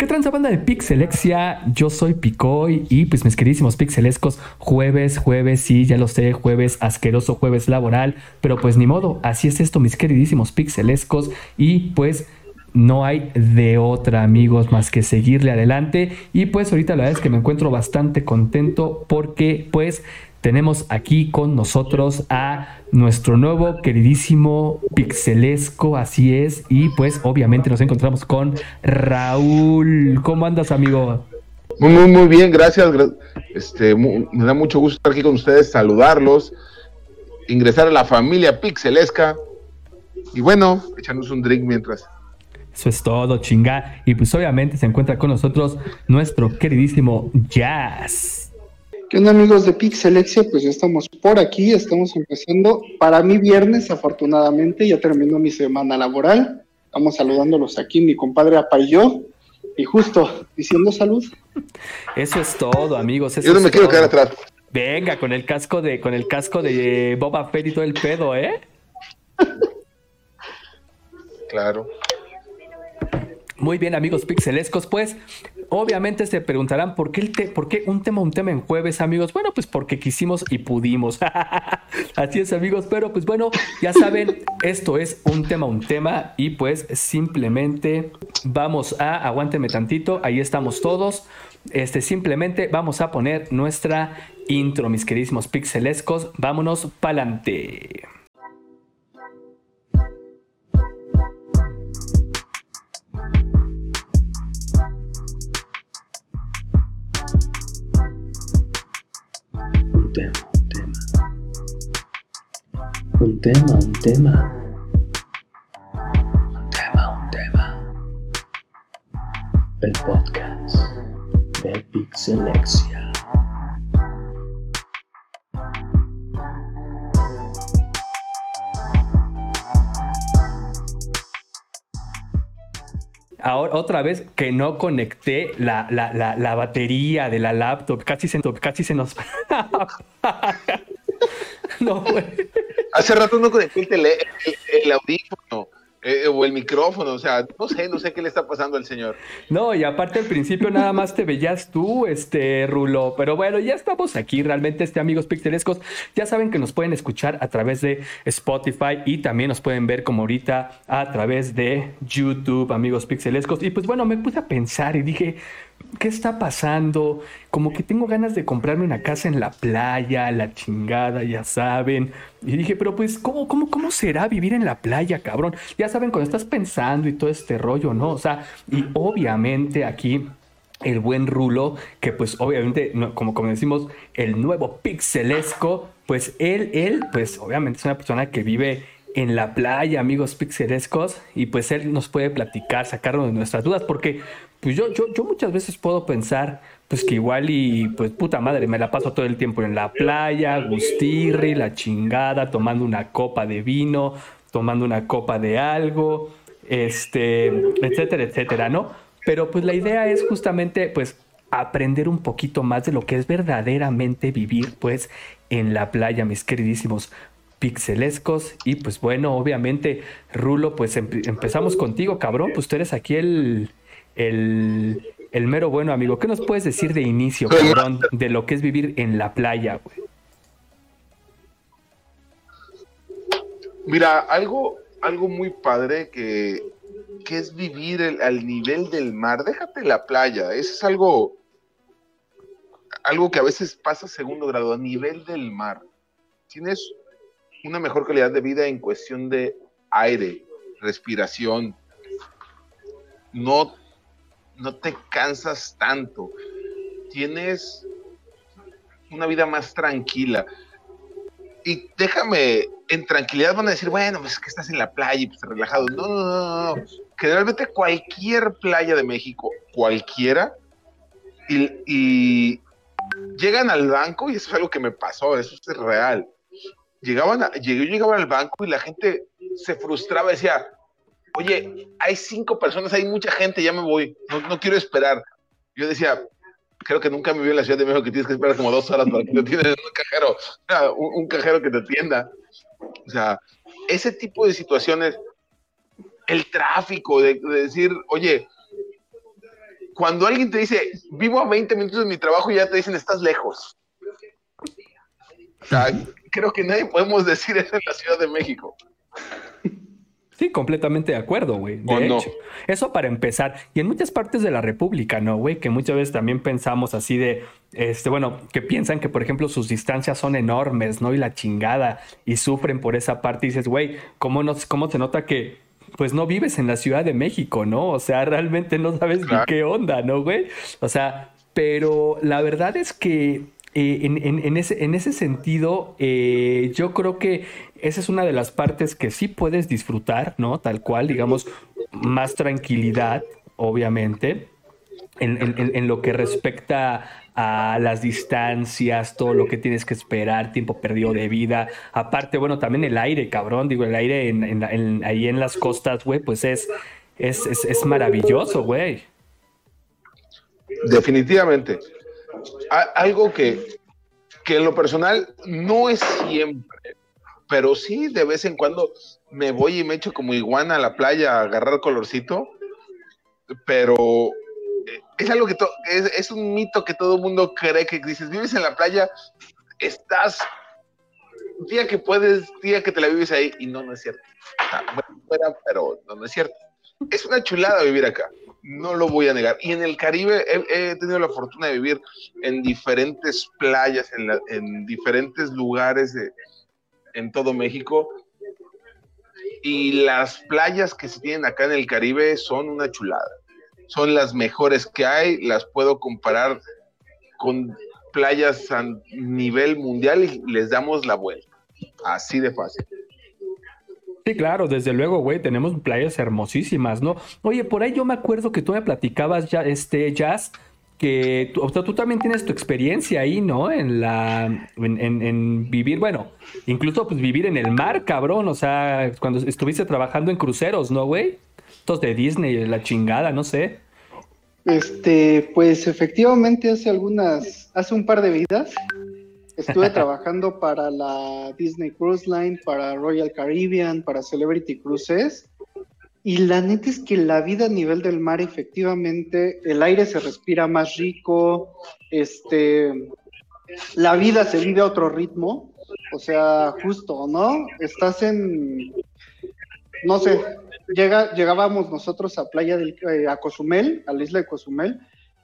¿Qué transa banda de Pixelexia? Yo soy Picoy y pues mis queridísimos pixelescos, jueves, jueves, sí, ya lo sé, jueves, asqueroso jueves laboral, pero pues ni modo, así es esto mis queridísimos pixelescos y pues no hay de otra, amigos, más que seguirle adelante. Y pues ahorita la verdad es que me encuentro bastante contento porque pues tenemos aquí con nosotros a nuestro nuevo queridísimo pixelesco, así es. Y pues obviamente nos encontramos con Raúl. ¿Cómo andas, amigo? Muy, muy, muy bien, gracias. Este, me da mucho gusto estar aquí con ustedes, saludarlos, ingresar a la familia pixelesca. Y bueno, echarnos un drink mientras. Eso es todo, chinga. Y pues obviamente se encuentra con nosotros nuestro queridísimo Jazz. ¿Qué onda amigos de Pixelexia? Pues ya estamos por aquí, estamos empezando. Para mí viernes, afortunadamente, ya terminó mi semana laboral. Estamos saludándolos aquí, mi compadre Apa y yo. Y justo, diciendo salud. Eso es todo, amigos. yo no me quiero quedar atrás. Venga, con el casco de, con el casco de Boba Fett y todo el pedo, ¿eh? Claro. Muy bien, amigos pixelescos, pues obviamente se preguntarán por qué, el un tema, un tema en jueves, amigos. Bueno, pues porque quisimos y pudimos. Así es, amigos, pero pues bueno, ya saben, esto es un tema, un tema y pues simplemente vamos a, aguántenme tantito, ahí estamos todos. Este, simplemente vamos a poner nuestra intro, mis queridísimos pixelescos. Vámonos pa'lante. Un tema, un tema. Un tema, un tema. El podcast de Pixelexia. Ahora, otra vez que no conecté la, la, la, la batería de la laptop, casi se, casi se nos. no, güey. Hace rato no conecté el, el, audífono. Eh, o el micrófono, o sea, no sé, no sé qué le está pasando al señor. No, y aparte al principio nada más te veías tú, este Rulo, pero bueno, ya estamos aquí, realmente, este amigos pixelescos, ya saben que nos pueden escuchar a través de Spotify y también nos pueden ver como ahorita a través de YouTube, amigos pixelescos. Y pues bueno, me puse a pensar y dije, ¿qué está pasando? Como que tengo ganas de comprarme una casa en la playa, la chingada, ya saben. Y dije, pero pues, ¿cómo, cómo, cómo será vivir en la playa, cabrón? Ya saben, cuando estás pensando y todo este rollo, ¿no? O sea, y obviamente aquí el buen Rulo, que pues obviamente, como, como decimos, el nuevo pixelesco, pues él, él, pues obviamente es una persona que vive en la playa, amigos pixelescos, y pues él nos puede platicar, sacarnos de nuestras dudas, porque pues yo, yo, yo muchas veces puedo pensar, pues que igual y pues puta madre, me la paso todo el tiempo en la playa, gustirri, la chingada, tomando una copa de vino, tomando una copa de algo, este, etcétera, etcétera, ¿no? Pero pues la idea es justamente pues aprender un poquito más de lo que es verdaderamente vivir pues en la playa, mis queridísimos pixelescos. Y pues bueno, obviamente, Rulo, pues empezamos contigo, cabrón. Pues tú eres aquí el, el, el, mero bueno, amigo. ¿Qué nos puedes decir de inicio, cabrón, de lo que es vivir en la playa, güey? Mira, algo, algo muy padre que, que es vivir al nivel del mar. Déjate la playa, eso es algo, algo que a veces pasa a segundo grado, a nivel del mar. Tienes una mejor calidad de vida en cuestión de aire, respiración. No, no te cansas tanto. Tienes una vida más tranquila. Y déjame, en tranquilidad van a decir, bueno, pues que estás en la playa y pues relajado. No, no, no, no. Generalmente cualquier playa de México, cualquiera, y, llegan al banco, y eso es algo que me pasó, eso es real llegaban a, yo llegaba al banco y la gente se frustraba, decía, oye, hay cinco personas, hay mucha gente, ya me voy, no, quiero esperar. Yo decía, creo que nunca me vi en la Ciudad de México que tienes que esperar como dos horas para que te atiendan un cajero, un, cajero que te atienda. O sea, ese tipo de situaciones, el tráfico, de, decir, oye, cuando alguien te dice, vivo a 20 minutos de mi trabajo, ya te dicen, estás lejos. Creo que nadie podemos decir eso en la Ciudad de México. Sí, completamente de acuerdo, güey. De hecho, eso para empezar. Y en muchas partes de la República, ¿no, güey? Que muchas veces también pensamos así de, este, bueno, que piensan que, por ejemplo, sus distancias son enormes, ¿no? Y la chingada, y sufren por esa parte. Y dices, güey, ¿cómo, no, ¿cómo se nota que, pues, no vives en la Ciudad de México, ¿no? O sea, realmente no sabes Claro. ni qué onda, ¿no, güey? O sea, pero la verdad es que eh, en, en- en ese, en ese sentido, eh, yo creo que esa es una de las partes que sí puedes disfrutar, ¿no? Tal cual, digamos, más tranquilidad, obviamente, en, en- lo que respecta a las distancias, todo lo que tienes que esperar, tiempo perdido de vida. Aparte, bueno, también el aire, cabrón, digo, el aire en- ahí en las costas, güey, pues es, es, es, maravilloso, güey. Definitivamente. Algo que, que en lo personal no es siempre, pero sí de vez en cuando me voy y me echo como iguana a la playa a agarrar colorcito, pero eh, es algo que es, es un mito que todo el mundo cree que dices, vives en la playa, estás día que puedes, día que te la vives ahí, y no, no es cierto. Pero no, es cierto. Es una chulada vivir acá, no lo voy a negar. Y en el Caribe he, tenido la fortuna de vivir en diferentes playas, en, en diferentes lugares de, en todo México. Y las playas que se tienen acá en el Caribe son una chulada. Son las mejores que hay, las puedo comparar con playas a nivel mundial y les damos la vuelta. Así de fácil. Sí, claro, desde luego, güey, tenemos playas hermosísimas, ¿no? Oye, por ahí yo me acuerdo que tú me platicabas ya, este, Jazz, que tú, o sea, tú también tienes tu experiencia ahí, ¿no? En la, en, en- en vivir, bueno, incluso pues vivir en el mar, cabrón, o sea, cuando estuviste trabajando en cruceros, ¿no, güey? Estos de Disney, la chingada, no sé. Este, pues efectivamente hace algunas, hace un par de vidas estuve trabajando para la Disney Cruise Line, para Royal Caribbean, para Celebrity Cruises. Y la neta es que la vida a nivel del mar, efectivamente, el aire se respira más rico, este, la vida se vive a otro ritmo, o sea, justo, ¿no? Estás en, no sé, llega, llegábamos nosotros a Playa del, eh, a Cozumel, a la isla de Cozumel,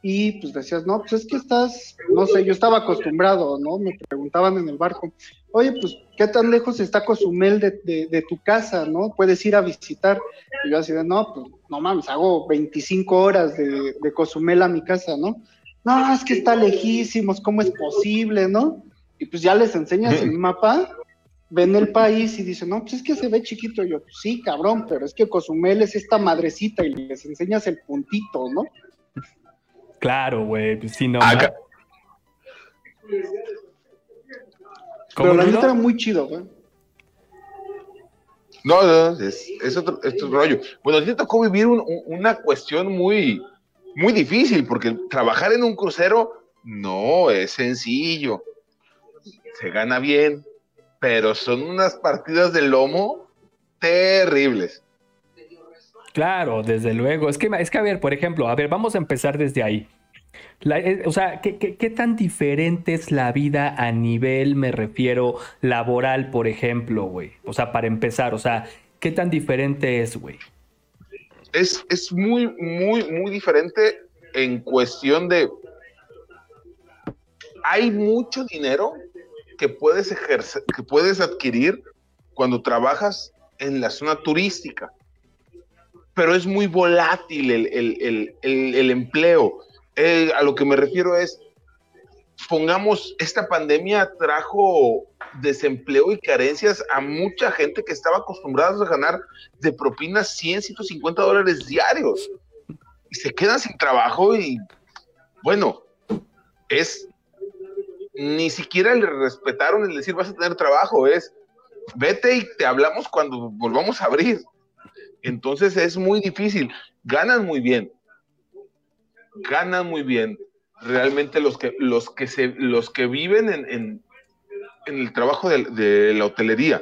y pues decías, no, pues es que estás, no sé, yo estaba acostumbrado, ¿no? Me preguntaban en el barco, oye, pues, ¿qué tan lejos está Cozumel de, de- de tu casa, no? Puedes ir a visitar. Y yo así de, no, pues, no mames, hago 25 horas de, de Cozumel a mi casa, ¿no? No, es que está lejísimos, ¿cómo es posible, no? Y pues ya les enseñas el mapa, ven el país y dicen, no, pues es que se ve chiquito. Y yo, pues sí, cabrón, pero es que Cozumel es esta madrecita y les enseñas el puntito, ¿no? Claro, güey, pues sí, no. Acá- ¿Cómo, Pero la neta era muy chido, güey. No, no, es, es otro, es otro rollo. Bueno, a ti te tocó vivir un- un- una cuestión muy, muy difícil, porque trabajar en un crucero no es sencillo. Se gana bien, pero son unas partidas de lomo terribles. Claro, desde luego. Es que, es que, a ver, por ejemplo, a ver, vamos a empezar desde ahí. Eh, o sea, ¿qué, qué, qué tan diferente es la vida a nivel, me refiero, laboral, por ejemplo, güey? O sea, para empezar, o sea, ¿qué tan diferente es, güey? Es, es muy, muy, muy diferente en cuestión de... Hay mucho dinero que puedes ejercer, que puedes adquirir cuando trabajas en la zona turística. Pero es muy volátil el, el- el- el- empleo. Eh, a lo que me refiero es, pongamos, esta pandemia trajo desempleo y carencias a mucha gente que estaba acostumbrada a ganar de propinas 100, 150 dólares diarios. Y se quedan sin trabajo y, bueno, es, ni siquiera le respetaron el decir vas a tener trabajo, es, vete y te hablamos cuando volvamos a abrir. Entonces es muy difícil, ganan muy bien, ganan muy bien. Realmente los que, los que, se, los que viven en, en- el trabajo de, la hotelería,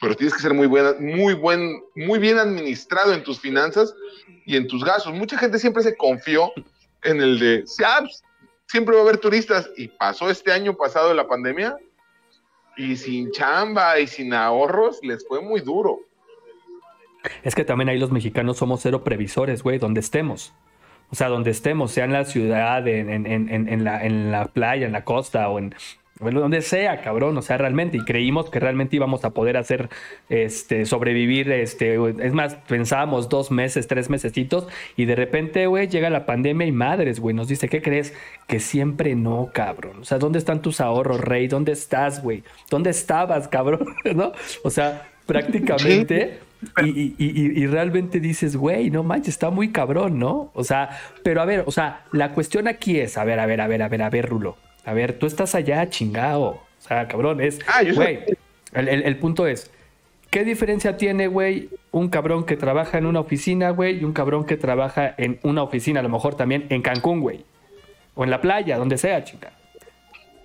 pero tienes que ser muy buena, muy buen, muy bien administrado en tus finanzas y en tus gastos. Mucha gente siempre se confió en el de, "Ah, pues, siempre va a haber turistas y pasó este año pasado la pandemia y sin chamba y sin ahorros les fue muy duro. Es que también ahí los mexicanos somos cero previsores, güey, donde estemos. O sea, donde estemos, sea en la ciudad, en, la playa, en la costa o en bueno, donde sea, cabrón. O sea, realmente. Y creímos que realmente íbamos a poder hacer, este, sobrevivir, este, es más, pensábamos dos meses, tres mesecitos y de repente, güey, llega la pandemia y madres, güey, nos dice, ¿qué crees? Que siempre no, cabrón. O sea, ¿dónde están tus ahorros, rey? ¿Dónde estás, güey? ¿Dónde estabas, cabrón? ¿No? O sea, prácticamente... Y, y- y- y realmente dices, güey, no manches, está muy cabrón, ¿no? O sea, pero a ver, o sea, la cuestión aquí es, a ver, a ver, a ver, a ver, a ver, Rulo. A ver, tú estás allá, chingado. O sea, cabrón, es, Ah, yo güey, el, el- el punto es, ¿qué diferencia tiene, güey, un cabrón que trabaja en una oficina, güey, y un cabrón que trabaja en una oficina, a lo mejor también en Cancún, güey? O en la playa, donde sea, chica.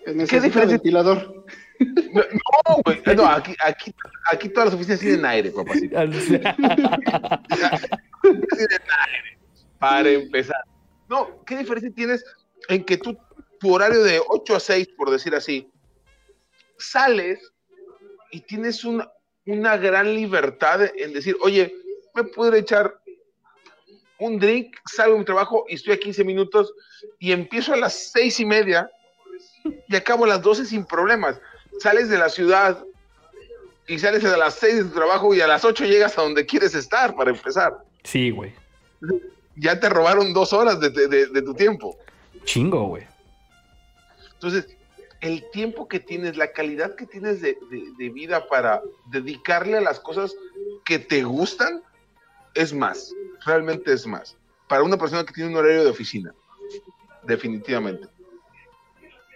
Necesita diferencia? ventilador. No, güey, no, aquí, aquí, aquí todas las oficinas tienen aire, papacito. Tienen aire, para empezar. No, ¿qué diferencia tienes en que tú, tu horario de 8 a 6, por decir así, sales y tienes una, una gran libertad en decir, oye, me puedo echar un drink, salgo de mi trabajo y estoy a 15 minutos y empiezo a las seis y media y acabo a las 12 sin problemas. Sales de la ciudad y sales a las 6 de tu trabajo y a las 8 llegas a donde quieres estar para empezar. Sí, güey. Ya te robaron dos horas de, de- de tu tiempo. Chingo, güey. Entonces, el tiempo que tienes, la calidad que tienes de, de- de vida para dedicarle a las cosas que te gustan, es más, realmente es más. Para una persona que tiene un horario de oficina, definitivamente.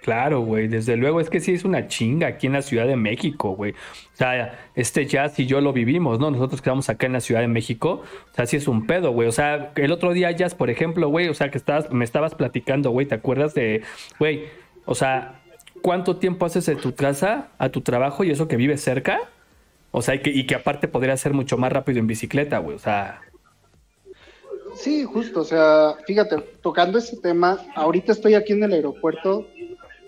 Claro, güey, desde luego es que sí es una chinga aquí en la Ciudad de México, güey. O sea, este jazz y yo lo vivimos, ¿no? Nosotros que estamos acá en la Ciudad de México, o sea, sí es un pedo, güey. O sea, el otro día jazz, por ejemplo, güey, o sea, que estabas, me estabas platicando, güey, ¿te acuerdas de, güey, o sea, cuánto tiempo haces de tu casa a tu trabajo y eso que vives cerca? O sea, y que, y que aparte podría ser mucho más rápido en bicicleta, güey. O sea, Sí, justo, o sea, fíjate, tocando ese tema, ahorita estoy aquí en el aeropuerto,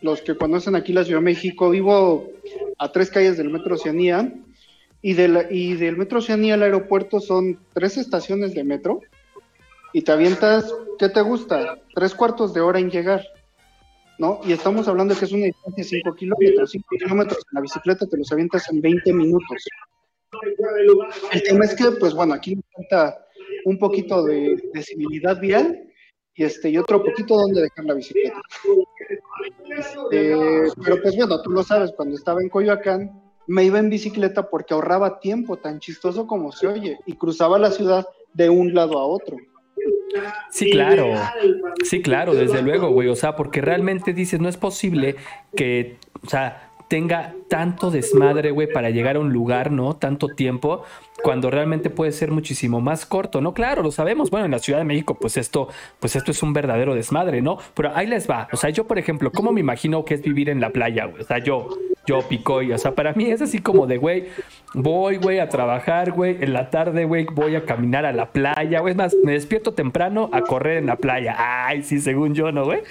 los que conocen aquí la Ciudad de México, vivo a tres calles del Metro Oceanía, y, y del Metro Oceanía al aeropuerto son tres estaciones de metro, y te avientas, ¿qué te gusta? Tres cuartos de hora en llegar, ¿no? Y estamos hablando de que es una distancia de cinco kilómetros, cinco kilómetros en la bicicleta te los avientas en 20 minutos. El tema es que, pues bueno, aquí me falta un poquito de civilidad vial y este y otro poquito donde dejar la bicicleta. Este, pero pues bueno, tú lo sabes, cuando estaba en Coyoacán me iba en bicicleta porque ahorraba tiempo, tan chistoso como se oye, y cruzaba la ciudad de un lado a otro. Sí, claro. Sí, claro, desde luego, güey. O sea, porque realmente dices, no es posible que, o sea, tenga tanto desmadre, güey, para llegar a un lugar, ¿no? Tanto tiempo, cuando realmente puede ser muchísimo más corto, ¿no? Claro, lo sabemos. Bueno, en la Ciudad de México, pues esto, pues esto es un verdadero desmadre, ¿no? Pero ahí les va. O sea, yo, por ejemplo, ¿cómo me imagino que es vivir en la playa, güey? O sea, yo, yo picoy. O sea, para mí es así como de, güey, voy, güey, a trabajar, güey. En la tarde, güey, voy a caminar a la playa, güey. Es más, me despierto temprano a correr en la playa. Ay, sí, según yo, ¿no, güey?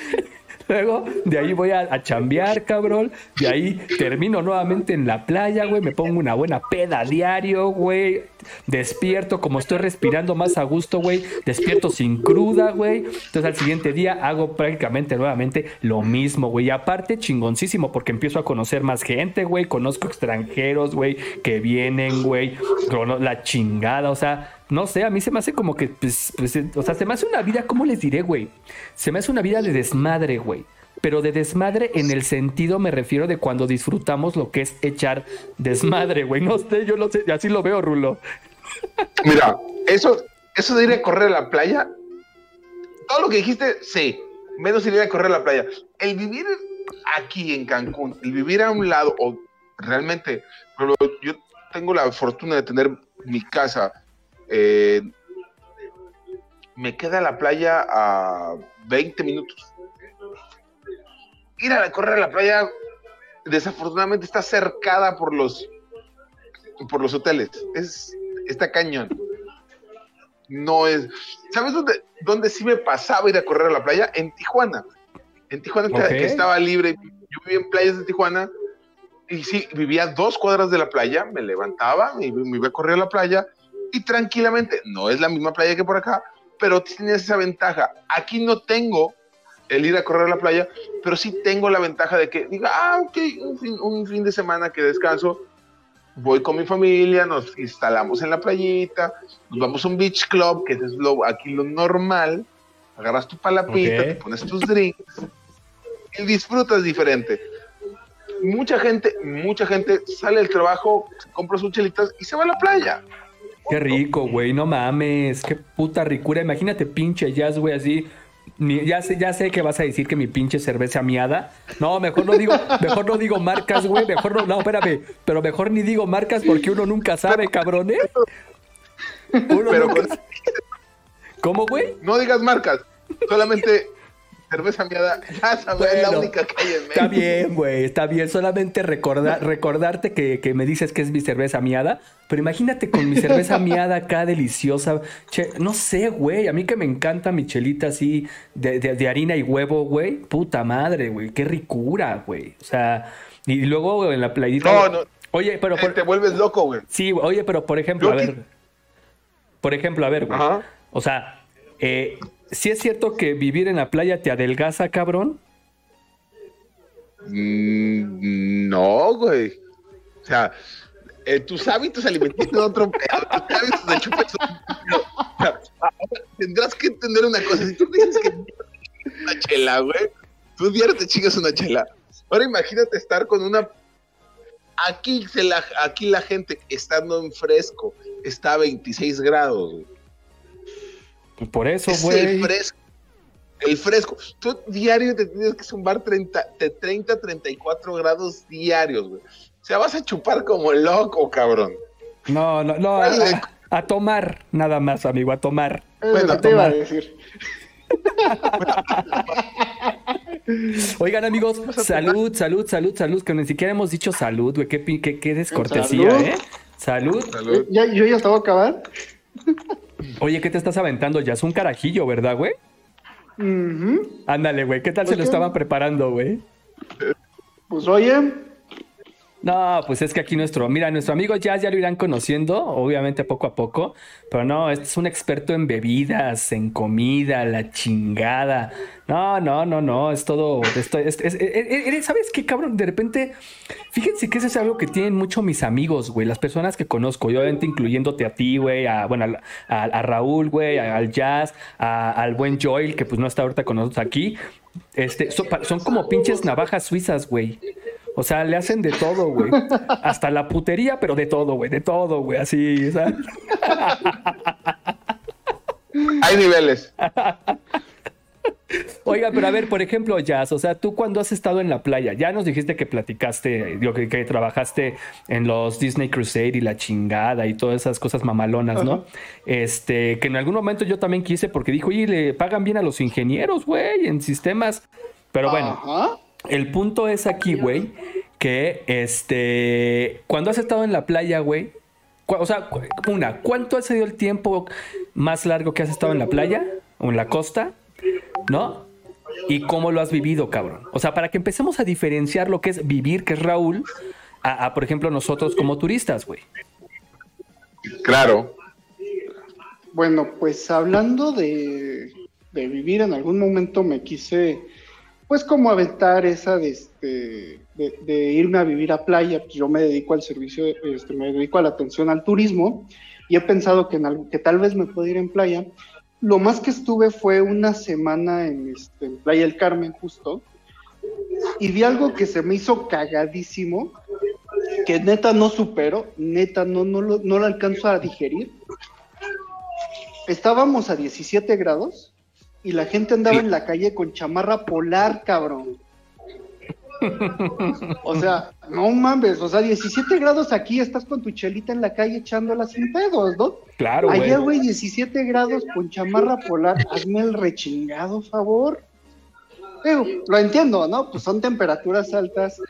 Luego, de ahí voy a, a chambear, cabrón. De ahí termino nuevamente en la playa, güey. Me pongo una buena peda a diario, güey. Despierto, como estoy respirando más a gusto, güey. Despierto sin cruda, güey. Entonces al siguiente día hago prácticamente nuevamente lo mismo, güey. Y aparte, chingoncísimo, porque empiezo a conocer más gente, güey. Conozco extranjeros, güey, que vienen, güey. La chingada, o sea, no sé, a mí se me hace como que, pues, pues, eh, o sea, se me hace una vida, ¿cómo les diré, güey? Se me hace una vida de desmadre, güey. Pero de desmadre en el sentido me refiero de cuando disfrutamos lo que es echar desmadre, güey. No sé, yo lo sé, así lo veo, Rulo. Mira, eso, eso de ir a correr a la playa, todo lo que dijiste, sí, menos ir a correr a la playa. El vivir aquí en Cancún, el vivir a un lado, o realmente, yo tengo la fortuna de tener mi casa, eh, me queda la playa a 20 minutos. Ir a correr a la playa, desafortunadamente está cercada por los por los hoteles. Es, está cañón. No es. ¿Sabes dónde, dónde sí me pasaba ir a correr a la playa? En Tijuana. En Tijuana que- estaba libre. Yo vivía en playas de Tijuana. Y sí, vivía a dos cuadras de la playa. Me levantaba, me, me iba a correr a la playa. Y tranquilamente, no es la misma playa que por acá, pero tienes esa ventaja. Aquí no tengo el ir a correr a la playa, pero sí tengo la ventaja de que diga, ah, ok, un fin, un fin de semana que descanso, voy con mi familia, nos instalamos en la playita, nos vamos a un beach club, que es lo, aquí lo normal, agarras tu palapita, Ok. te pones tus drinks y disfrutas diferente. Mucha gente, mucha gente sale del trabajo, compra sus chelitas y se va a la playa. Qué rico, güey, no mames, qué puta ricura. Imagínate pinche jazz, güey, así. Ya sé, ya sé que vas a decir que mi pinche cerveza miada. No, mejor no digo, mejor no digo marcas, güey. Mejor no, no, espérame. Pero mejor ni digo marcas porque uno nunca sabe, cabrón, ¿eh? Uno Pero nunca- con- ¿Cómo, güey? no digas marcas, solamente cerveza miada, ya sabes, es la única que hay en México. Está bien, güey, está bien. Solamente recordar, recordarte que, que me dices que es mi cerveza miada. Pero imagínate con mi cerveza miada acá deliciosa. Che, no sé, güey. A mí que me encanta mi chelita así de, de- de harina y huevo, güey. Puta madre, güey. Qué ricura, güey. O sea, y luego en la playita. No, no. Oye, pero por- te vuelves loco, güey. sí, güey, oye, pero por ejemplo, Yo a ver. Por ejemplo, a ver, güey. Ajá. O sea, eh, ¿sí es cierto que vivir en la playa te adelgaza, cabrón? Mm, no, güey. O sea, eh, tus hábitos alimenticios son otro pedo. Tus hábitos de chupa son tendrás que entender una cosa. Si tú dices que una chela, güey, tú diario te chingas una chela. Ahora imagínate estar con una. Aquí, se la, aquí la gente estando en fresco está a 26 grados, güey. Pues por eso, Es güey. el fresco. El fresco. Tú diario te tienes que zumbar 30, de 30 a 34 grados diarios, güey. O sea, vas a chupar como loco, cabrón. No, no, no. A, Vale. a- a tomar, nada más, amigo, a tomar. Es Bueno, que te iba a tomar. decir. Oigan, amigos, salud, salud, salud, salud, que ni siquiera hemos dicho salud, güey. Qué, qué, qué descortesía, Salud. ¿eh? Salud. Salud. Ya, yo ya estaba a acabar. Oye, ¿qué te estás aventando? Ya es un carajillo, ¿verdad, güey? Ándale, güey. ¿Qué tal se lo Oye. estaban preparando, güey? Pues oye, No, pues es que aquí nuestro, mira, nuestro amigo Jazz ya lo irán conociendo, obviamente poco a poco, pero no, este es un experto en bebidas, en comida, la chingada. No, no, no, no, es todo, esto, es, es- es- es- ¿sabes qué, cabrón? De repente, fíjense que eso es algo que tienen mucho mis amigos, güey, las personas que conozco, obviamente incluyéndote a ti, güey, a, bueno, a, a Raúl, güey, al Jazz, al buen Joel, que pues no está ahorita con nosotros aquí. Este, son, son como pinches navajas suizas, güey. O sea, le hacen de todo, güey. Hasta la putería, pero de todo, güey. De todo, güey. Así, o sea. Hay niveles. Oiga, pero a ver, por ejemplo, Jazz, o sea, tú cuando has estado en la playa, ya nos dijiste que platicaste, digo, que, que trabajaste en los Disney Crusade y la chingada y todas esas cosas mamalonas, ¿no? Este, que en algún momento yo también quise porque dijo, oye, le pagan bien a los ingenieros, güey, en sistemas. Pero bueno, Ajá. El punto es aquí, güey, que este, cuando has estado en la playa, güey, o sea, una, ¿cuánto ha sido el tiempo más largo que has estado en la playa o en la costa? ¿No? ¿Y cómo lo has vivido, cabrón? O sea, para que empecemos a diferenciar lo que es vivir, que es Raúl, a, a, por ejemplo, nosotros como turistas, güey. Claro. Bueno, pues hablando de, de vivir, en algún momento me quise, pues como aventar esa de, este, de, irme a vivir a playa. Pues yo me dedico al servicio, este, me dedico a la atención al turismo y he pensado que, en algo, que tal vez me pueda ir en playa. Lo más que estuve fue una semana en, este, en Playa del Carmen justo y vi algo que se me hizo cagadísimo, que neta no supero, neta no, no, lo, no lo alcanzo a digerir estábamos a 17 grados y la gente andaba Sí. en la calle con chamarra polar, cabrón. O sea, no mames, o sea, 17 grados aquí, estás con tu chelita en la calle echándola sin pedos, ¿no? Claro, güey. Allá, güey, 17 grados con chamarra polar, hazme el rechingado favor. Lo entiendo, ¿no? Pues son temperaturas altas,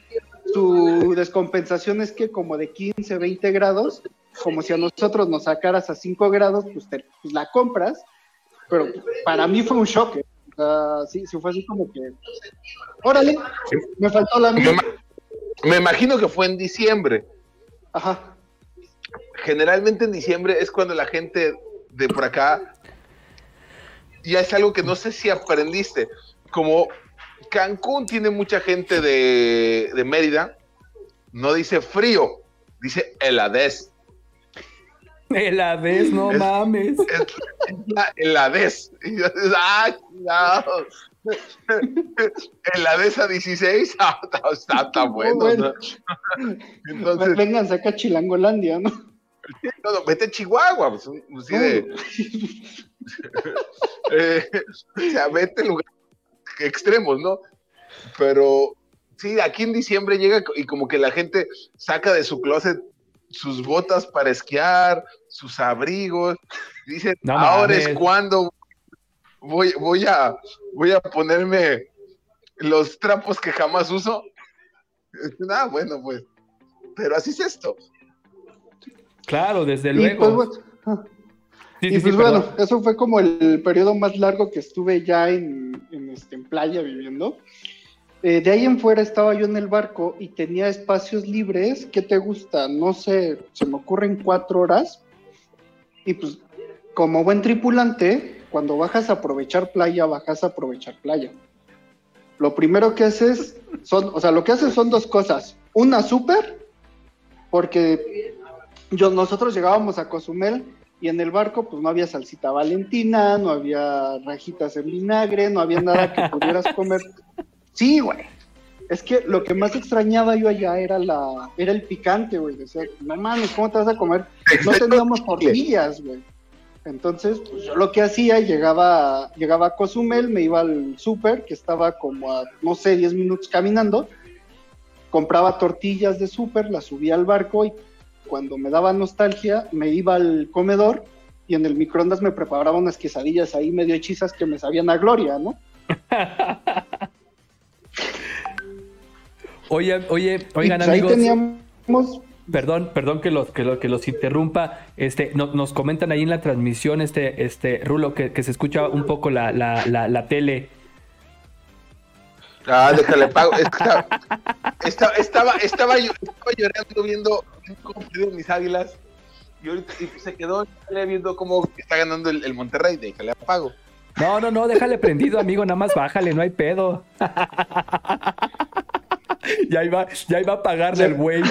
su descompensación es que como de 15, 20 grados, como si a nosotros nos sacaras a 5 grados, pues, te, pues la compras, pero para mí fue un shock. ¿eh? Sí, sí fue así como que, órale, me faltó la mía. me imagino que fue en diciembre. Ajá. Generalmente en diciembre es cuando la gente de por acá ya es algo que no sé si aprendiste. Como Cancún tiene mucha gente de, de Mérida, no dice frío, dice heladez. Heladez, no Es- mames. Es la heladez. Y yo, ¡Ay, cuidado! Heladez a 16, ah, está, está, está bueno. bueno. ¿no? Entonces, Vengan, saca Chilangolandia, ¿no? no, no, vete a Chihuahua, pues, así de, eh, o sea, vete a lugares extremos, ¿no? Pero sí, aquí en diciembre llega y como que la gente saca de su closet sus botas para esquiar, sus abrigos, dice, No ahora es cuando voy, voy a voy a ponerme los trapos que jamás uso. Ah, bueno, pues, pero así es esto. Claro, desde Y luego. pues, bueno, Sí, y sí, sí, pues bueno, eso fue como el periodo más largo que estuve ya en, en, este, en playa viviendo. Eh, de ahí en fuera estaba yo en el barco y tenía espacios libres. ¿Qué te gusta? No sé, se me ocurren cuatro horas. Y pues, como buen tripulante, cuando bajas a aprovechar playa, bajas a aprovechar playa. Lo primero que haces son, o sea, lo que haces son dos cosas. Una súper, porque yo, nosotros llegábamos a Cozumel y en el barco pues no había salsita valentina, no había rajitas en vinagre, no había nada que pudieras comer. Sí, güey. Es que lo que más extrañaba yo allá era la era el picante, güey. Decía, no mames, ¿cómo te vas a comer? No teníamos tortillas, güey. Entonces, pues yo lo que hacía, llegaba, llegaba a Cozumel, me iba al súper, que estaba como a, no sé, 10 minutos caminando, compraba tortillas de súper, las subía al barco y cuando me daba nostalgia, me iba al comedor y en el microondas me preparaba unas quesadillas ahí medio hechizas que me sabían a gloria, ¿no? Oye, oye, oigan, pues, ahí amigos. teníamos Perdón, perdón que los, que, lo- que los interrumpa. Este, no- nos comentan ahí en la transmisión, este, este, Rulo, que, que se escucha un poco la, la, la, la tele. Ah, déjale pago. Estaba, estaba, estaba, estaba yo- estaba llorando viendo cómo perdieron mis águilas. Y ahorita y se quedó viendo cómo está ganando el, el Monterrey. Déjale apago. No, no, no, déjale prendido, amigo, nada más bájale, no hay pedo. ya iba, ya iba a pagarle el güey.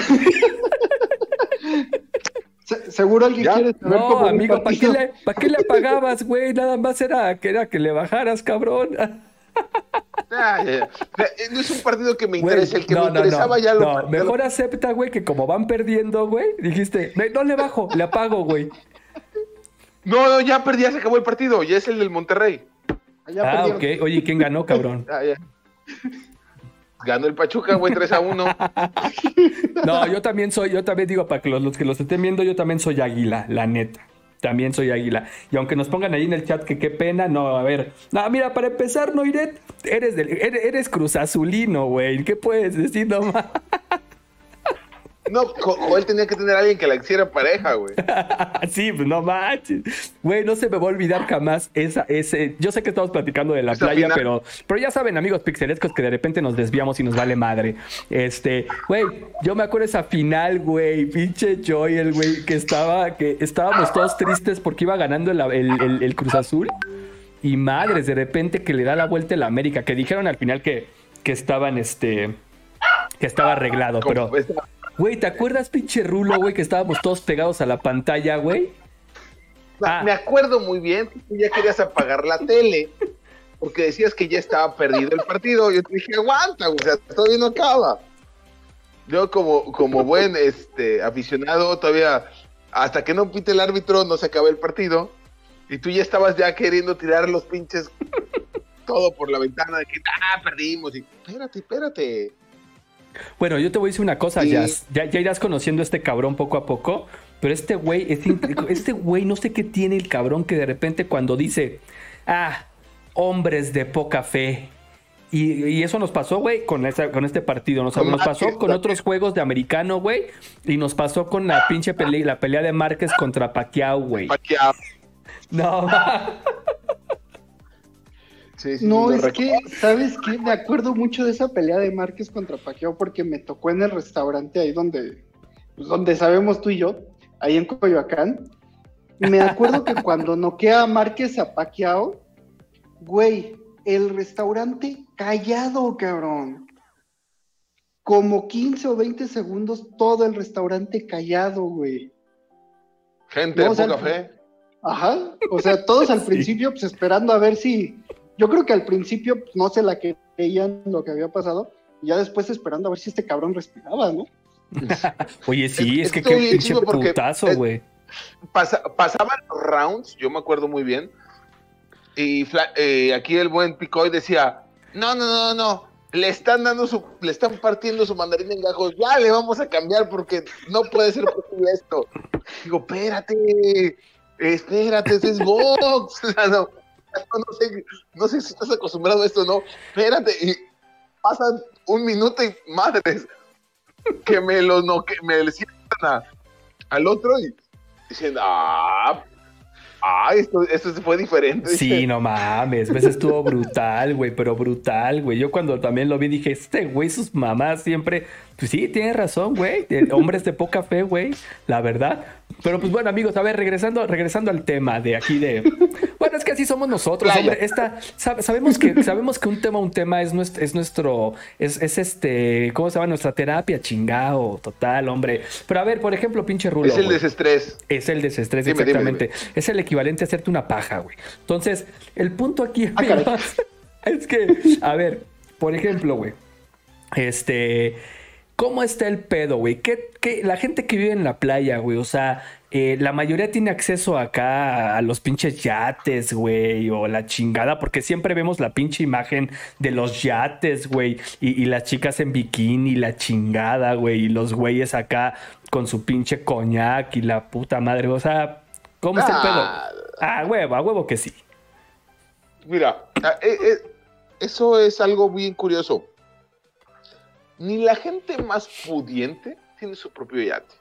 Se- seguro alguien ¿Ya? quiere saber No, amigo, ¿para qué, le, ¿para qué le apagabas, güey? Nada más era que, era que le bajaras, cabrón. Ah, ya, ya. Eh, No es un partido que me Güey, interesa. El que no, me no, interesaba no, ya lo. no, ya lo- mejor acepta, güey, que como van perdiendo, güey, dijiste, "No, no le bajo, le apago, güey. No, no, ya perdí, ya se acabó el partido. Ya es el del Monterrey. Ya ah, perdieron. ok. Oye, ¿quién ganó, cabrón? Ah, ya. Ganó el Pachuca, güey, 3 a 1. No, yo también soy, yo también digo, para que los, los que los estén viendo, yo también soy águila, la neta. También soy águila. Y aunque nos pongan ahí en el chat que qué pena, no, a ver. No, mira, para empezar, Noiret, eres del, eres, eres cruzazulino, güey. ¿Qué puedes decir nomás? No, Jo- Joel tenía que tener a alguien que la hiciera pareja, güey. sí, pues no manches. Güey, no se me va a olvidar jamás esa, ese. Yo sé que estamos platicando de la Esa playa, final. pero, pero ya saben, amigos pixelescos, que de repente nos desviamos y nos vale madre. Este, güey, yo me acuerdo esa final, güey, pinche Joel, güey, que estaba, que estábamos todos tristes porque iba ganando el, el- el- el Cruz Azul. Y madres, de repente que le da la vuelta el América, que dijeron al final que, que estaban, este, que estaba arreglado, pero. Güey, ¿te acuerdas, pinche Rulo, güey, que estábamos todos pegados a la pantalla, güey? Ah. Me acuerdo muy bien que tú ya querías apagar la tele porque decías que ya estaba perdido el partido. Yo te dije, aguanta, güey, o sea, todavía no acaba. Yo como, como buen este, aficionado, todavía, hasta que no pite el árbitro, no se acaba el partido. Y tú ya estabas ya queriendo tirar los pinches todo por la ventana de que, ah, perdimos. Y espérate, espérate. Bueno, yo te voy a decir una cosa. Jazz. Ya, ya irás conociendo a este cabrón poco a poco. Pero este güey, este güey, no sé qué tiene el cabrón que de repente cuando dice, ah, hombres de poca fe, Y, y eso nos pasó, güey, con, esa- con este partido. Nos, pasó con otros juegos de americano, güey. Y nos pasó con la pinche pelea, la pelea de Márquez contra Pacquiao, güey. Pacquiao. No, Sí, sí, No, es recuerdo. que, ¿sabes qué? Me acuerdo mucho de esa pelea de Márquez contra Pacquiao porque me tocó en el restaurante ahí donde, pues, donde sabemos tú y yo, ahí en Coyoacán. Me acuerdo que cuando noquea a Márquez a Pacquiao, güey, el restaurante callado, cabrón. Como 15 o 20 segundos, todo el restaurante callado, güey. Gente No, o sea, poca fe. Ajá, o sea, todos al Sí. principio, pues esperando a ver si. Yo creo que al principio pues, no se la creían lo que había pasado, y ya después esperando a ver si este cabrón respiraba, ¿no? oye, sí, Es- es, que qué pinche putazo, güey. Pasa- pasaban los rounds, yo me acuerdo muy bien. Y Fla- eh, aquí el buen Picoy decía: No, no, no, no. Le están dando su, le están partiendo su mandarín en gajos. Ya le vamos a cambiar porque no puede ser posible esto. Digo, espérate, espérate, ese es sea, no, no sé, no sé si estás acostumbrado a esto o no. Espérate. Y pasan un minuto y madres que me lo no, que me le sientan a- al otro y dicen, ah, ah, esto, esto fue diferente. Sí, no mames, ves, estuvo brutal, güey, pero brutal, güey. Yo cuando también lo vi dije, este güey, sus mamás siempre, pues sí, tiene razón, güey, hombres de poca fe, güey, la verdad. Pero pues bueno, amigos, a ver, regresando, regresando al tema de aquí de, es que así somos nosotros, Playa. hombre. Esta, sab- sabemos que, sabemos que un tema, un tema es nuestro, es nuestro, es, es este, ¿cómo se llama? Nuestra terapia, chingao, total, hombre. Pero a ver, por ejemplo, pinche Rulo. es el güey. desestrés. Es el desestrés, Dime, dime, exactamente. Es el equivalente a hacerte una paja, güey. Entonces, el punto aquí Ah, es que, a ver, por ejemplo, güey, este, ¿cómo está el pedo, güey? ¿Qué, qué- la gente que vive en la playa, güey, o sea, eh, la mayoría tiene acceso acá a los pinches yates, güey, o la chingada, porque siempre vemos la pinche imagen de los yates, güey, y, y las chicas en bikini, la chingada, güey, y los güeyes acá con su pinche coñac y la puta madre, o sea, ¿cómo está el Ah. pedo? Ah, huevo, a huevo que sí. Mira, ah, eh, eh, eso es algo bien curioso. Ni la gente más pudiente tiene su propio yate.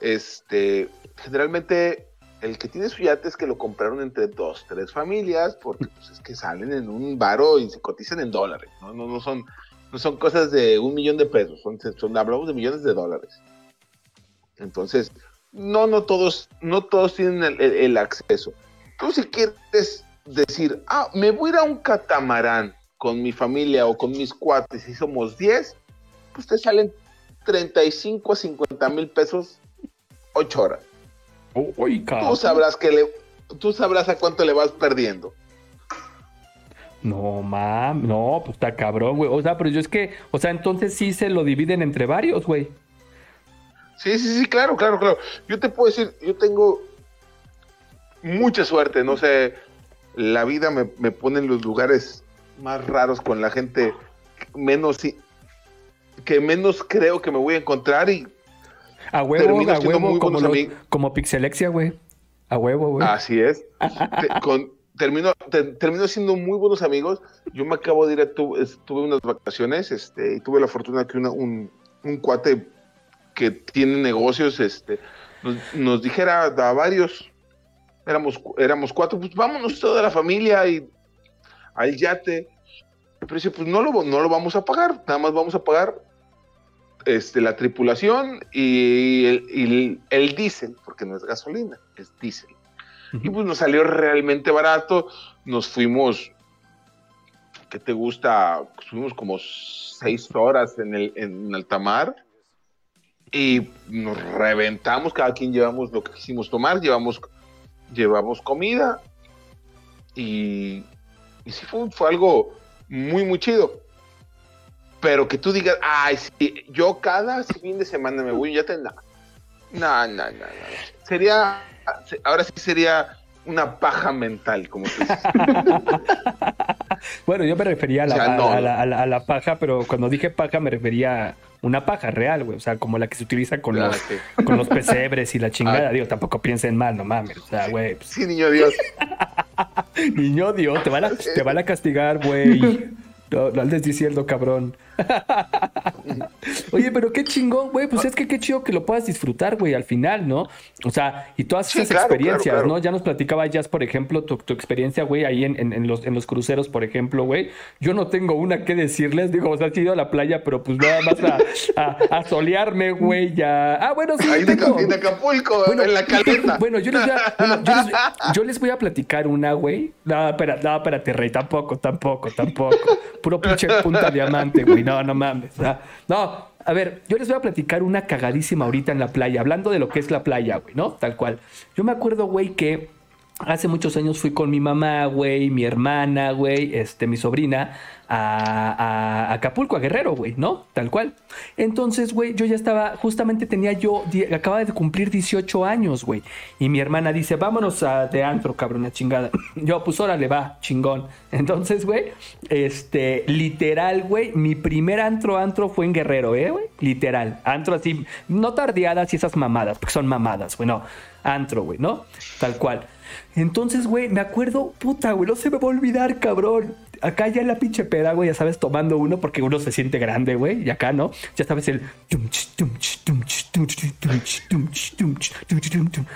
Este, generalmente el que tiene su yate es que lo compraron entre dos, tres familias, porque pues, es que salen en un varo y se cotizan en dólares, ¿no? No, no son, no son cosas de un millón de pesos, son, son- hablamos de millones de dólares. Entonces, no, no todos, no todos tienen el, el- el acceso. Tú si quieres decir, ah, me voy a ir a un catamarán con mi familia o con mis cuates y somos 10, pues te salen 35 a 50 mil pesos 8 horas. Tú sabrás que le, tú sabrás a cuánto le vas perdiendo. No, mam, no, pues está cabrón, güey. O sea, pero yo es que, o sea, entonces sí se lo dividen entre varios, güey. Sí, sí, sí, claro, claro, claro. Yo te puedo decir, yo tengo mucha suerte, no sé, la vida me, me pone en los lugares más raros con la gente menos que menos creo que me voy a encontrar y A huevo, a siendo huevo, muy como, buenos los- amigos. como Pixelexia, güey. A huevo, güey. así es. Te- con, termino, te- termino siendo muy buenos amigos. Yo me acabo de ir a tu, tuve unas vacaciones, este, y tuve la fortuna que una- un, un cuate que tiene negocios, este, nos, nos dijera a varios, éramos, éramos cuatro, pues vámonos toda la familia y al yate. Pero dice, pues no lo, no lo vamos a pagar, nada más vamos a pagar este, la tripulación y el, y el- el diésel, porque no es gasolina, es diésel. Y pues nos salió realmente barato. Nos fuimos, ¿qué te gusta? Fuimos como seis horas en, el, en alta mar y nos reventamos. Cada quien llevamos lo que quisimos tomar, llevamos, llevamos comida y, y sí fue, fue algo muy, muy chido. Pero que tú digas, ay, sí, yo cada fin de semana me voy, ya te no, no, no, no. Sería, ahora sí sería una paja mental, como tú dices. Bueno, yo me refería a la, O sea, a- no, a no. la- a la- a la paja, pero cuando dije paja me refería a una paja real, güey. O sea, como la que se utiliza con, los, sí. con los pesebres y la chingada. Ah. Digo, tampoco piensen mal, no mames. O sea, güey, pues, Sí, niño Dios. niño Dios, te van a, te van a castigar, güey. No, no andes diciendo, cabrón. Oye, pero qué chingón, güey. Pues es que qué chido que lo puedas disfrutar, güey, al final, ¿no? O sea, y todas Sí, esas claro, experiencias, claro, claro. ¿no? Ya nos platicaba Jazz, por ejemplo, tu, tu experiencia, güey, ahí en, en- en los, en los cruceros, por ejemplo, güey. Yo no tengo una que decirles, digo, o sea, he ido a la playa, pero pues nada más a, a- a solearme, güey, ya. Ah, bueno, sí, Ahí de, tengo. En Acapulco, Bueno, en la caleta. Bueno, yo les voy a, bueno, yo les, yo les voy a platicar una, güey. No, espera, no, espérate, rey, tampoco, tampoco, tampoco. Puro pinche punta diamante, güey. No, no mames. No, a ver, yo les voy a platicar una cagadísima ahorita en la playa, hablando de lo que es la playa, güey, ¿no? Tal cual. Yo me acuerdo, güey, que hace muchos años fui con mi mamá, güey, mi hermana, güey, este, mi sobrina, a, Acapulco, a Guerrero, güey, ¿no? Tal cual. Entonces, güey, yo ya estaba, justamente tenía yo, acababa de cumplir 18 años, güey. Y mi hermana dice, vámonos a, de antro, cabrón, la chingada. Yo, pues órale, va, chingón. Entonces, güey, este, literal, güey, mi primer antro, antro fue en Guerrero, ¿eh, güey? Literal. Antro así, no tardeadas y esas mamadas, porque son mamadas, güey, no. Antro, güey, ¿no? Tal cual. Entonces, güey, me acuerdo, puta, güey, no se me va a olvidar, cabrón. Acá ya en la pinche peda, güey, ya sabes, tomando uno porque uno se siente grande, güey. Y acá, ¿no? Ya sabes el...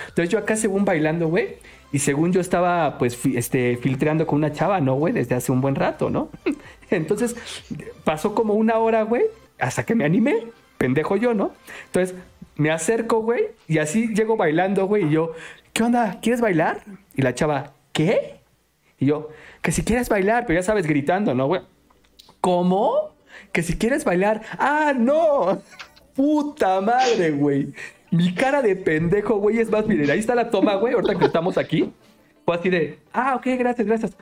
Entonces yo acá según bailando, güey. Y según yo estaba, pues, este, filtreando con una chava, ¿no, güey? Desde hace un buen rato, ¿no? Entonces pasó como una hora, güey, hasta que me animé. Pendejo yo, ¿no? Entonces me acerco, güey, y así llego bailando, güey, y yo, ¿qué onda? ¿Quieres bailar? Y la chava, ¿qué? Y yo, que si quieres bailar, pero ya sabes, gritando, ¿no, güey? ¿Cómo? Que si quieres bailar. ¡Ah, no! ¡Puta madre, güey! Mi cara de pendejo, güey, es más, miren, ahí está la toma, güey, ahorita que estamos aquí. Fue así de, ah, ok, gracias, gracias.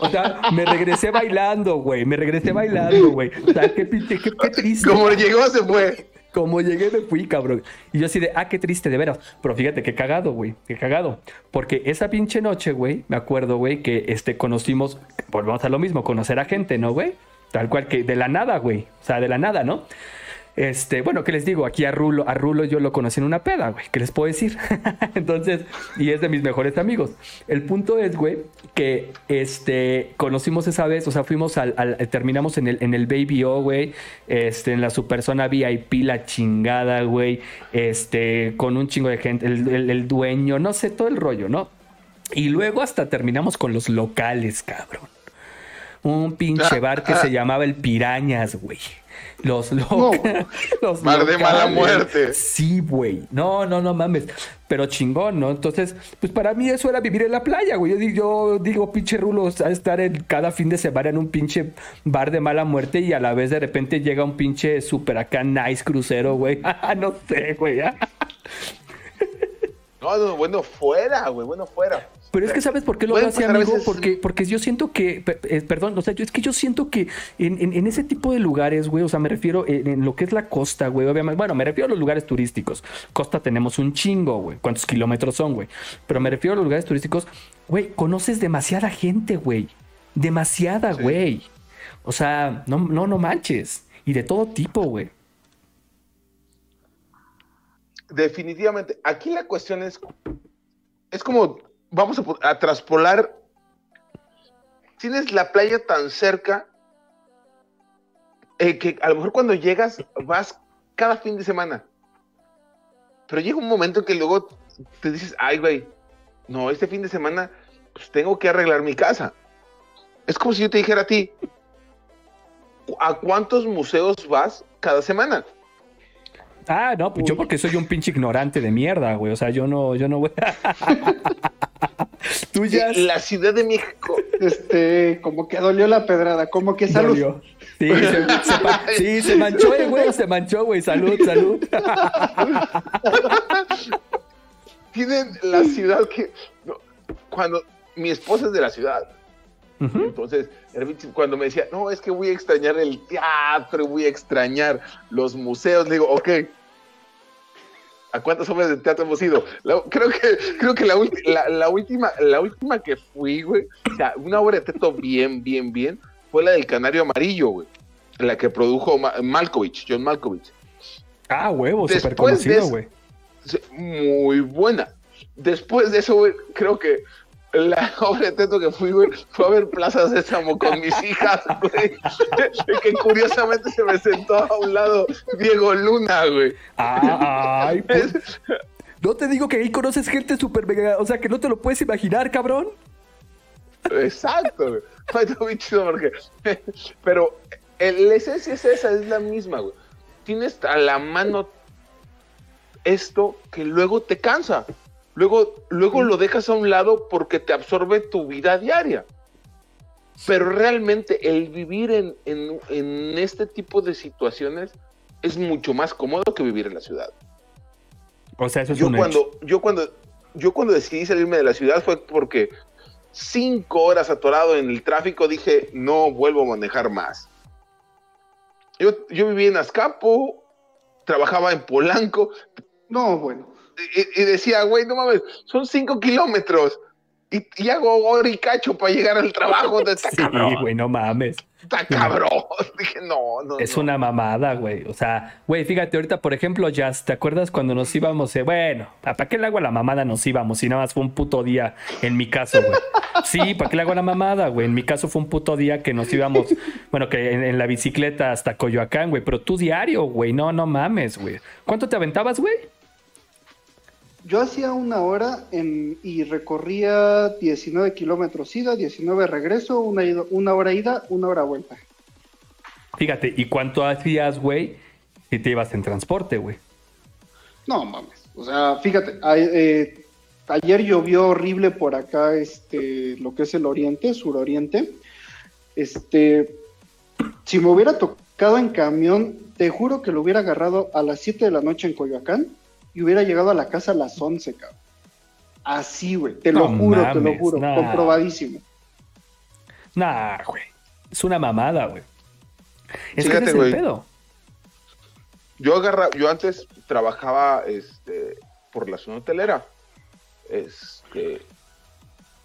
O sea, me regresé bailando, güey. Me regresé bailando, güey. O sea, qué, pinche- qué, qué triste. Como llegó, se fue. Como llegué me fui, cabrón. Y yo así de, ah, qué triste, de veras. Pero fíjate, qué cagado, güey. Qué cagado. Porque esa pinche noche, güey, me acuerdo, güey, que este, conocimos, volvemos a lo mismo, conocer a gente, ¿no, güey? Tal cual que de la nada, güey. O sea, de la nada, ¿no? Este, bueno, ¿qué les digo? Aquí a Rulo, a Rulo yo lo conocí en una peda, güey. ¿Qué les puedo decir? Entonces, y es de mis mejores amigos. El punto es, güey, que este, conocimos esa vez, o sea, fuimos al, al- terminamos en el, en el Baby O, güey, este, en la super zona VIP, la chingada, güey, este, con un chingo de gente, el, el- el dueño, no sé, todo el rollo, ¿no? Y luego hasta terminamos con los locales, cabrón. Un pinche bar que se llamaba el Pirañas, güey. Los locales. los Bar de mala muerte. Sí, güey. No, no, no mames. Pero chingón, ¿no? Entonces, pues para mí eso era vivir en la playa, güey. Yo digo, yo digo pinche rulos, a estar en, cada fin de semana en un pinche bar de mala muerte y a la vez de repente llega un pinche super acá nice crucero, güey. no sé, güey. No, no, bueno, fuera, güey, bueno, fuera. Pero es que sabes por qué lo veo así, amigo, veces- porque, porque yo siento que, eh, perdón, o sea, yo, es que yo siento que en, en- en ese tipo de lugares, güey, o sea, me refiero en, en lo que es la costa, güey, obviamente, bueno, me refiero a los lugares turísticos. Costa tenemos un chingo, güey, cuántos kilómetros son, güey. Pero me refiero a los lugares turísticos, güey, conoces demasiada gente, güey, demasiada, Sí. güey. O sea, no, no, no manches. Y de todo tipo, güey. Definitivamente. Aquí la cuestión es, es como, vamos a, po- a traspolar. Tienes la playa tan cerca eh, que a lo mejor cuando llegas vas cada fin de semana. Pero llega un momento en que luego te dices, ay, güey, no, este fin de semana pues tengo que arreglar mi casa. Es como si yo te dijera a ti, ¿a cuántos museos vas cada semana? Ah, no, pues yo porque soy un pinche ignorante de mierda, güey. O sea, yo no, yo no voy. Tú ya. La Ciudad de México. Este, como que dolió la pedrada, como que salud. Dolió. Sí, se, se sí, se manchó, eh, güey, se manchó, güey. Salud, salud. Tienen la ciudad que. no, cuando mi esposa es de la ciudad. Entonces, cuando me decía, no, es que voy a extrañar el teatro, voy a extrañar los museos, le digo, ok. ¿A cuántas obras de teatro hemos ido? La- creo que, creo que la, ulti- la, la última, la última que fui, güey, o sea, una obra de teatro bien, bien, bien, fue la del Canario Amarillo, güey. La que produjo Ma- Malkovich, John Malkovich. Ah, huevo, súper conocido, güey. Muy buena. Después de eso, güey, creo que La obra de teatro que fui, güey, fue a ver Plaza Sésamo con mis hijas, güey. que curiosamente se me sentó a un lado Diego Luna, güey. Ay, pues, no te digo que ahí conoces gente súper mega, o sea, que no te lo puedes imaginar, cabrón. Exacto, güey. Fue muy chido porque... Pero el- la esencia es esa, es la misma, güey. Tienes a la mano esto que luego te cansa. Luego, luego lo dejas a un lado porque te absorbe tu vida diaria. Pero realmente el vivir en, en- en este tipo de situaciones es mucho más cómodo que vivir en la ciudad. O sea, eso es Yo un cuando, hecho. yo cuando, yo cuando decidí salirme de la ciudad fue porque cinco horas atorado en el tráfico dije no vuelvo a manejar más. Yo, yo vivía en Azcapo, trabajaba en Polanco No, bueno. Y, y decía, güey, no mames, son cinco kilómetros y, y hago hora y cacho para llegar al trabajo. Está Sí, güey, no mames. está cabrón. Dije, no, no. Es no. una mamada, güey. O sea, güey, fíjate, ahorita, por ejemplo, Jazz, ¿te acuerdas cuando nos íbamos? eh, bueno, ¿para qué le hago la mamada nos íbamos? Si nada más fue un puto día, en mi caso, güey. Sí, ¿para qué le hago la mamada, güey? En mi caso fue un puto día que nos íbamos, bueno, que en, en la bicicleta hasta Coyoacán, güey. Pero tú diario, güey. No, no mames, güey. ¿Cuánto te aventabas, güey? Yo hacía una hora en- y recorría 19 kilómetros ida, 19 regreso, una, una hora ida, una hora vuelta. Fíjate, ¿y cuánto hacías, güey, si te ibas en transporte, güey? No mames. O sea, fíjate, a- eh, ayer llovió horrible por acá, este, lo que es el oriente, suroriente. Este, si me hubiera tocado en camión, te juro que lo hubiera agarrado a las 7 de la noche en Coyoacán y hubiera llegado a la casa a las 11, cabrón. Así, güey, te lo juro, te lo juro, nah. comprobadísimo. Nah, güey. Es una mamada, güey. Es que Fíjate, ese es el güey. pedo. Yo agarra, yo antes trabajaba este, por la zona hotelera. Este,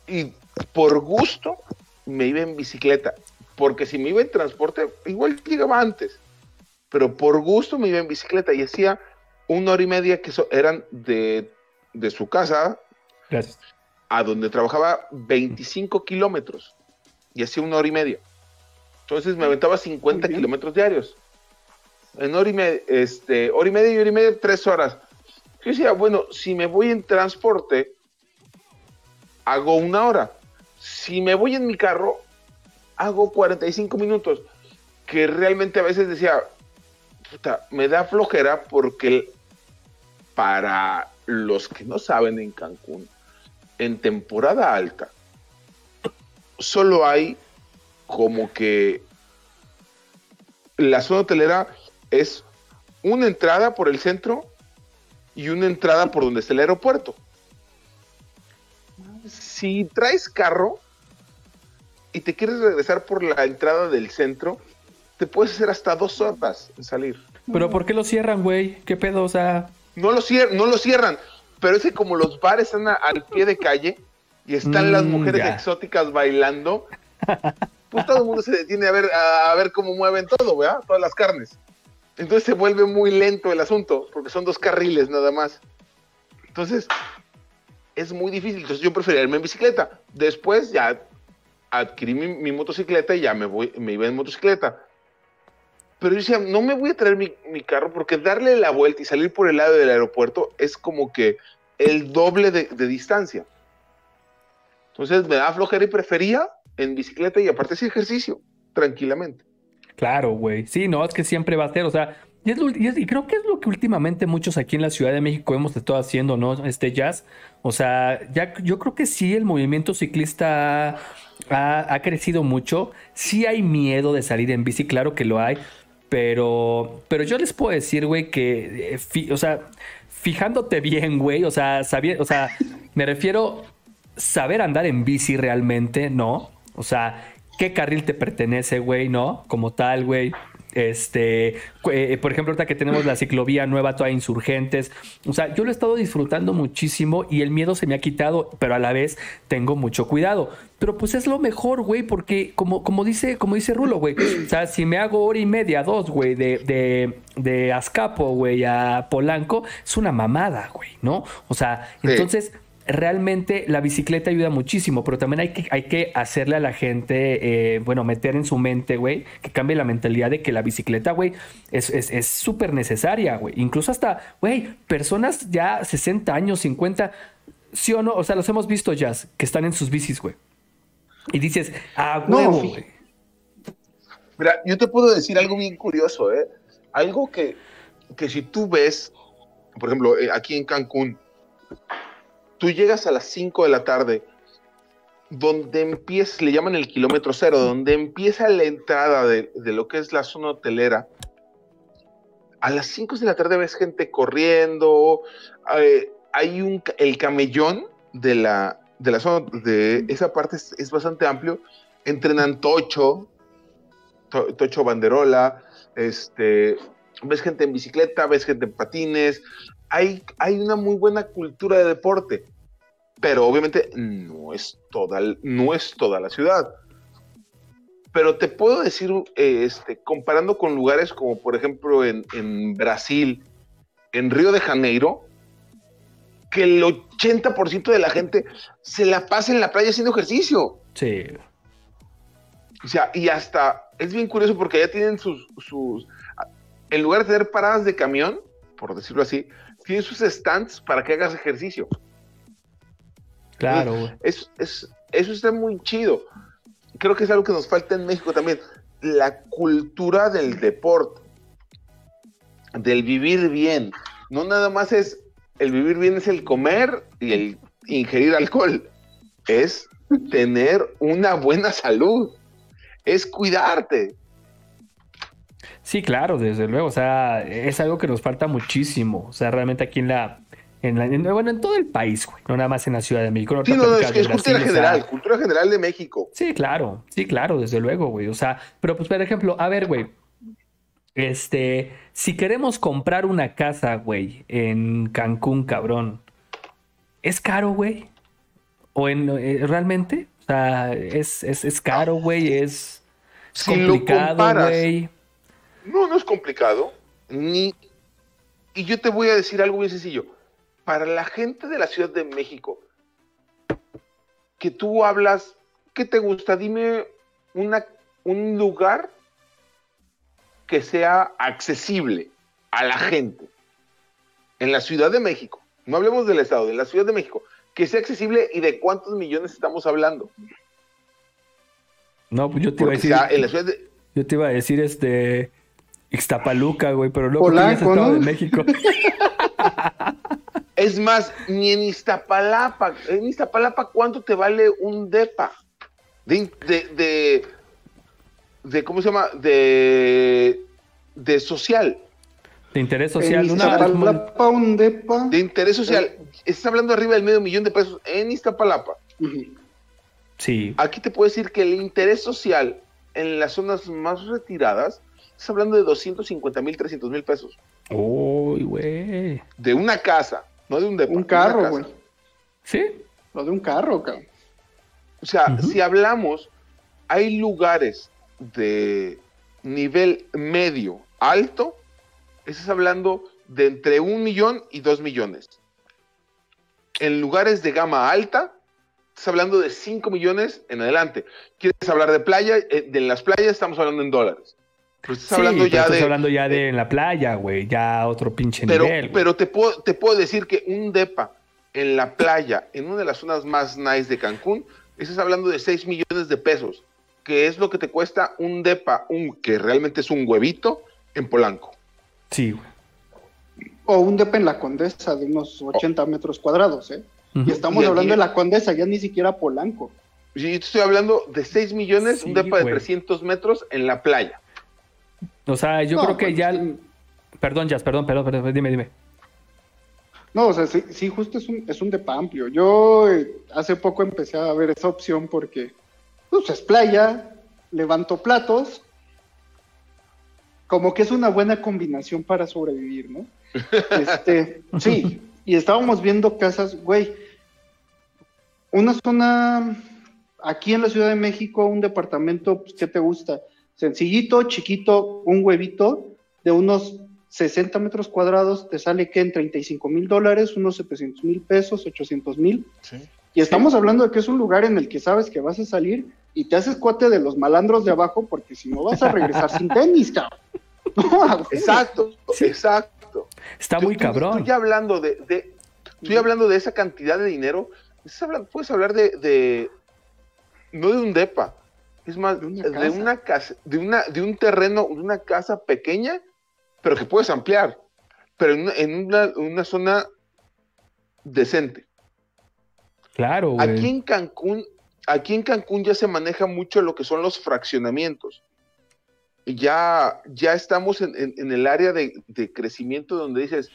y por gusto me iba en bicicleta. Porque si me iba en transporte, igual llegaba antes. Pero por gusto me iba en bicicleta y hacía una hora y media que so- eran de, de su casa Gracias. a donde trabajaba 25 kilómetros y hacía una hora y media. Entonces me aventaba 50 Muy bien. kilómetros diarios. En hora y media, este, hora y media y hora y media, tres horas. Yo decía, bueno, si me voy en transporte, hago una hora. Si me voy en mi carro, hago 45 minutos. Que realmente a veces decía, me da flojera porque para los que no saben en Cancún, en temporada alta, solo hay como que la zona hotelera es una entrada por el centro y una entrada por donde está el aeropuerto. Si traes carro y te quieres regresar por la entrada del centro, te puedes hacer hasta dos horas en salir. Pero ¿por qué lo cierran, güey? ¿Qué pedo? O sea, No lo, cier- no lo cierran, pero es que como los bares están a- al pie de calle y están las Mm, mujeres ya. exóticas bailando, pues todo el mundo se detiene a ver, a, a ver cómo mueven todo, ¿verdad? Todas las carnes. Entonces se vuelve muy lento el asunto, porque son dos carriles nada más. Entonces, es muy difícil. Entonces yo prefería irme en bicicleta. Después ya adquirí mi, mi motocicleta y ya me, voy, me iba en motocicleta. Pero yo decía, no me voy a traer mi, mi carro porque darle la vuelta y salir por el lado del aeropuerto es como que el doble de, de distancia. Entonces me daba flojera y prefería en bicicleta y aparte hacía ejercicio, tranquilamente. claro, güey. Sí, no, es que siempre va a ser, o sea, y, es y creo que es lo que últimamente muchos aquí en la Ciudad de México hemos estado haciendo, ¿no? Este jazz. O sea, ya yo creo que sí, el movimiento ciclista ha, ha crecido mucho. Sí hay miedo de salir en bici, claro que lo hay. Pero, pero yo les puedo decir, güey, que, eh, o sea, fijándote bien, güey, o sea, sabiendo, o sea, me refiero saber andar en bici realmente, ¿no? O sea, qué carril te pertenece, güey, ¿no? Como tal, güey. Este, eh, por ejemplo, ahorita que tenemos la ciclovía nueva, toda insurgentes. O sea, yo lo he estado disfrutando muchísimo y el miedo se me ha quitado, pero a la vez tengo mucho cuidado. Pero pues es lo mejor, güey, porque como, como dice, como dice Rulo, güey. O sea, si me hago hora y media, dos, güey, de, de, de Azcapo, güey, a Polanco, es una mamada, güey, ¿no? O sea, Sí. Realmente la bicicleta ayuda muchísimo, pero también hay que, hay que hacerle a la gente, eh, bueno, meter en su mente, güey, que cambie la mentalidad de que la bicicleta, güey, es súper necesaria, güey. Incluso hasta, güey, personas ya 60 años, 50, sí o no, o sea, los hemos visto ya, que están en sus bicis, güey. Y dices, ah, huevo, güey. Mira, yo te puedo decir algo bien curioso, ¿eh? Algo que, que si tú ves, por ejemplo, eh, aquí en Cancún, tú llegas a las 5 de la tarde, donde empieza, le llaman el kilómetro cero, donde empieza la entrada de, de lo que es la zona hotelera, a las 5 de la tarde ves gente corriendo, eh, hay un, el camellón de la, de la zona, de esa parte es, es bastante amplio, entrenan tocho, to- tocho banderola, este, ves gente en bicicleta, ves gente en patines, hay, hay una muy buena cultura de deporte, pero obviamente no es toda, no es toda la ciudad. Pero te puedo decir, este, comparando con lugares como por ejemplo en, en Brasil, en Río de Janeiro, que el 80% de la gente se la pasa en la playa haciendo ejercicio. Sí. O sea, y hasta es bien curioso porque ya tienen sus, sus, en lugar de tener paradas de camión, por decirlo así, tienen sus stands para que hagas ejercicio. Claro, güey. Es, es, eso está muy chido. Creo que es algo que nos falta en México también. La cultura del deporte, del vivir bien. No nada más es, el vivir bien es el comer y el ingerir alcohol. Es tener una buena salud. Es cuidarte. Sí, claro, desde luego. O sea, es algo que nos falta muchísimo. O sea, realmente aquí en la. En la en- bueno, en todo el país, güey. No nada más en la Ciudad de México. No Sí, no, es, de es cultura general, cultura general de México. Sí, claro, sí, claro, desde luego, güey. O sea, pero pues, por ejemplo, a ver, güey. Este, si queremos comprar una casa, güey, en Cancún, cabrón, ¿es caro, güey? ¿O en eh, realmente? O sea, es, es, es caro, güey, es, Si complicado, güey. No, no es complicado. Ni... Y yo te voy a decir algo bien sencillo. Para la gente de la Ciudad de México, que tú hablas, ¿qué te gusta? Dime una, un lugar que sea accesible a la gente. En la Ciudad de México. No hablemos del Estado, de la Ciudad de México. Que sea accesible y de cuántos millones estamos hablando. No, pues yo te iba a decir, en la Ciudad de, yo te iba a decir este Ixtapaluca, güey, pero luego Polanco, estado ¿no? de México. Es más, ni en Iztapalapa. En Iztapalapa, ¿cuánto te vale un DEPA? De, de, de, de- ¿cómo se llama? De, de social, De interés social, en una, Iztapalapa, un depa. de interés social. Estás hablando arriba del medio millón de pesos en Iztapalapa. Sí, Aquí te puedo decir que el interés social en las zonas más retiradas, estás hablando de 250 mil, 300 mil pesos. uy, güey, De una casa, no de un DEPA. de Un carro, güey. sí, Lo de un carro, cabrón. O sea, si hablamos, hay lugares de nivel medio alto, estás hablando de entre un millón y dos millones. En lugares de gama alta, estás hablando de 5 millones en adelante. ¿Quieres hablar de playa? Eh, de las playas estamos hablando en dólares. Pero estás Sí, hablando pero ya estás de. hablando ya de en la playa, güey, ya otro pinche Pero, nivel. pero te, puedo, te puedo decir que un DEPA en la playa, en una de las zonas más nice de Cancún, estás hablando de 6 millones de pesos, que es lo que te cuesta un DEPA, un, que realmente es un huevito, en Polanco. Sí, güey. O un depa en la Condesa de unos 80 metros cuadrados, ¿eh? Y estamos Y hablando aquí- de la Condesa, ya ni siquiera Polanco. Yo te estoy hablando de 6 millones, Sí, un DEPA de güey. 300 metros en la playa. O sea, yo No, creo que pues, ya. Perdón, Jazz, perdón, perdón, perdón, dime, dime. No, o sea, sí, sí, justo es un, es un depa amplio. Yo eh, hace poco empecé a ver esa opción porque, pues, es playa, levanto platos, como que es una buena combinación para sobrevivir, ¿no? Este, sí, y estábamos viendo casas, güey, una zona aquí en la Ciudad de México, un departamento, pues, ¿qué te gusta? Sencillito, chiquito, un huevito de unos 60 metros cuadrados te sale que en 35 mil dólares, unos 700 mil pesos, 800 mil. Sí. Y estamos hablando de que es un lugar en el que sabes que vas a salir y te haces cuate de los malandros de abajo porque si no vas a regresar sin tenis, cabrón. No. Exacto, exacto. Está muy tú- cabrón. Estoy hablando de, de- estoy hablando de esa cantidad de dinero. Puedes hablar de, de- no de un depa, es más De una de casa. una casa, de una, de un terreno, de una casa pequeña, pero que puedes ampliar, pero en una, en una, una zona decente. Claro, güey. Aquí en Cancún, aquí en Cancún ya se maneja mucho lo que son los fraccionamientos. Y Ya, ya estamos en, en- en el área de, de crecimiento donde dices,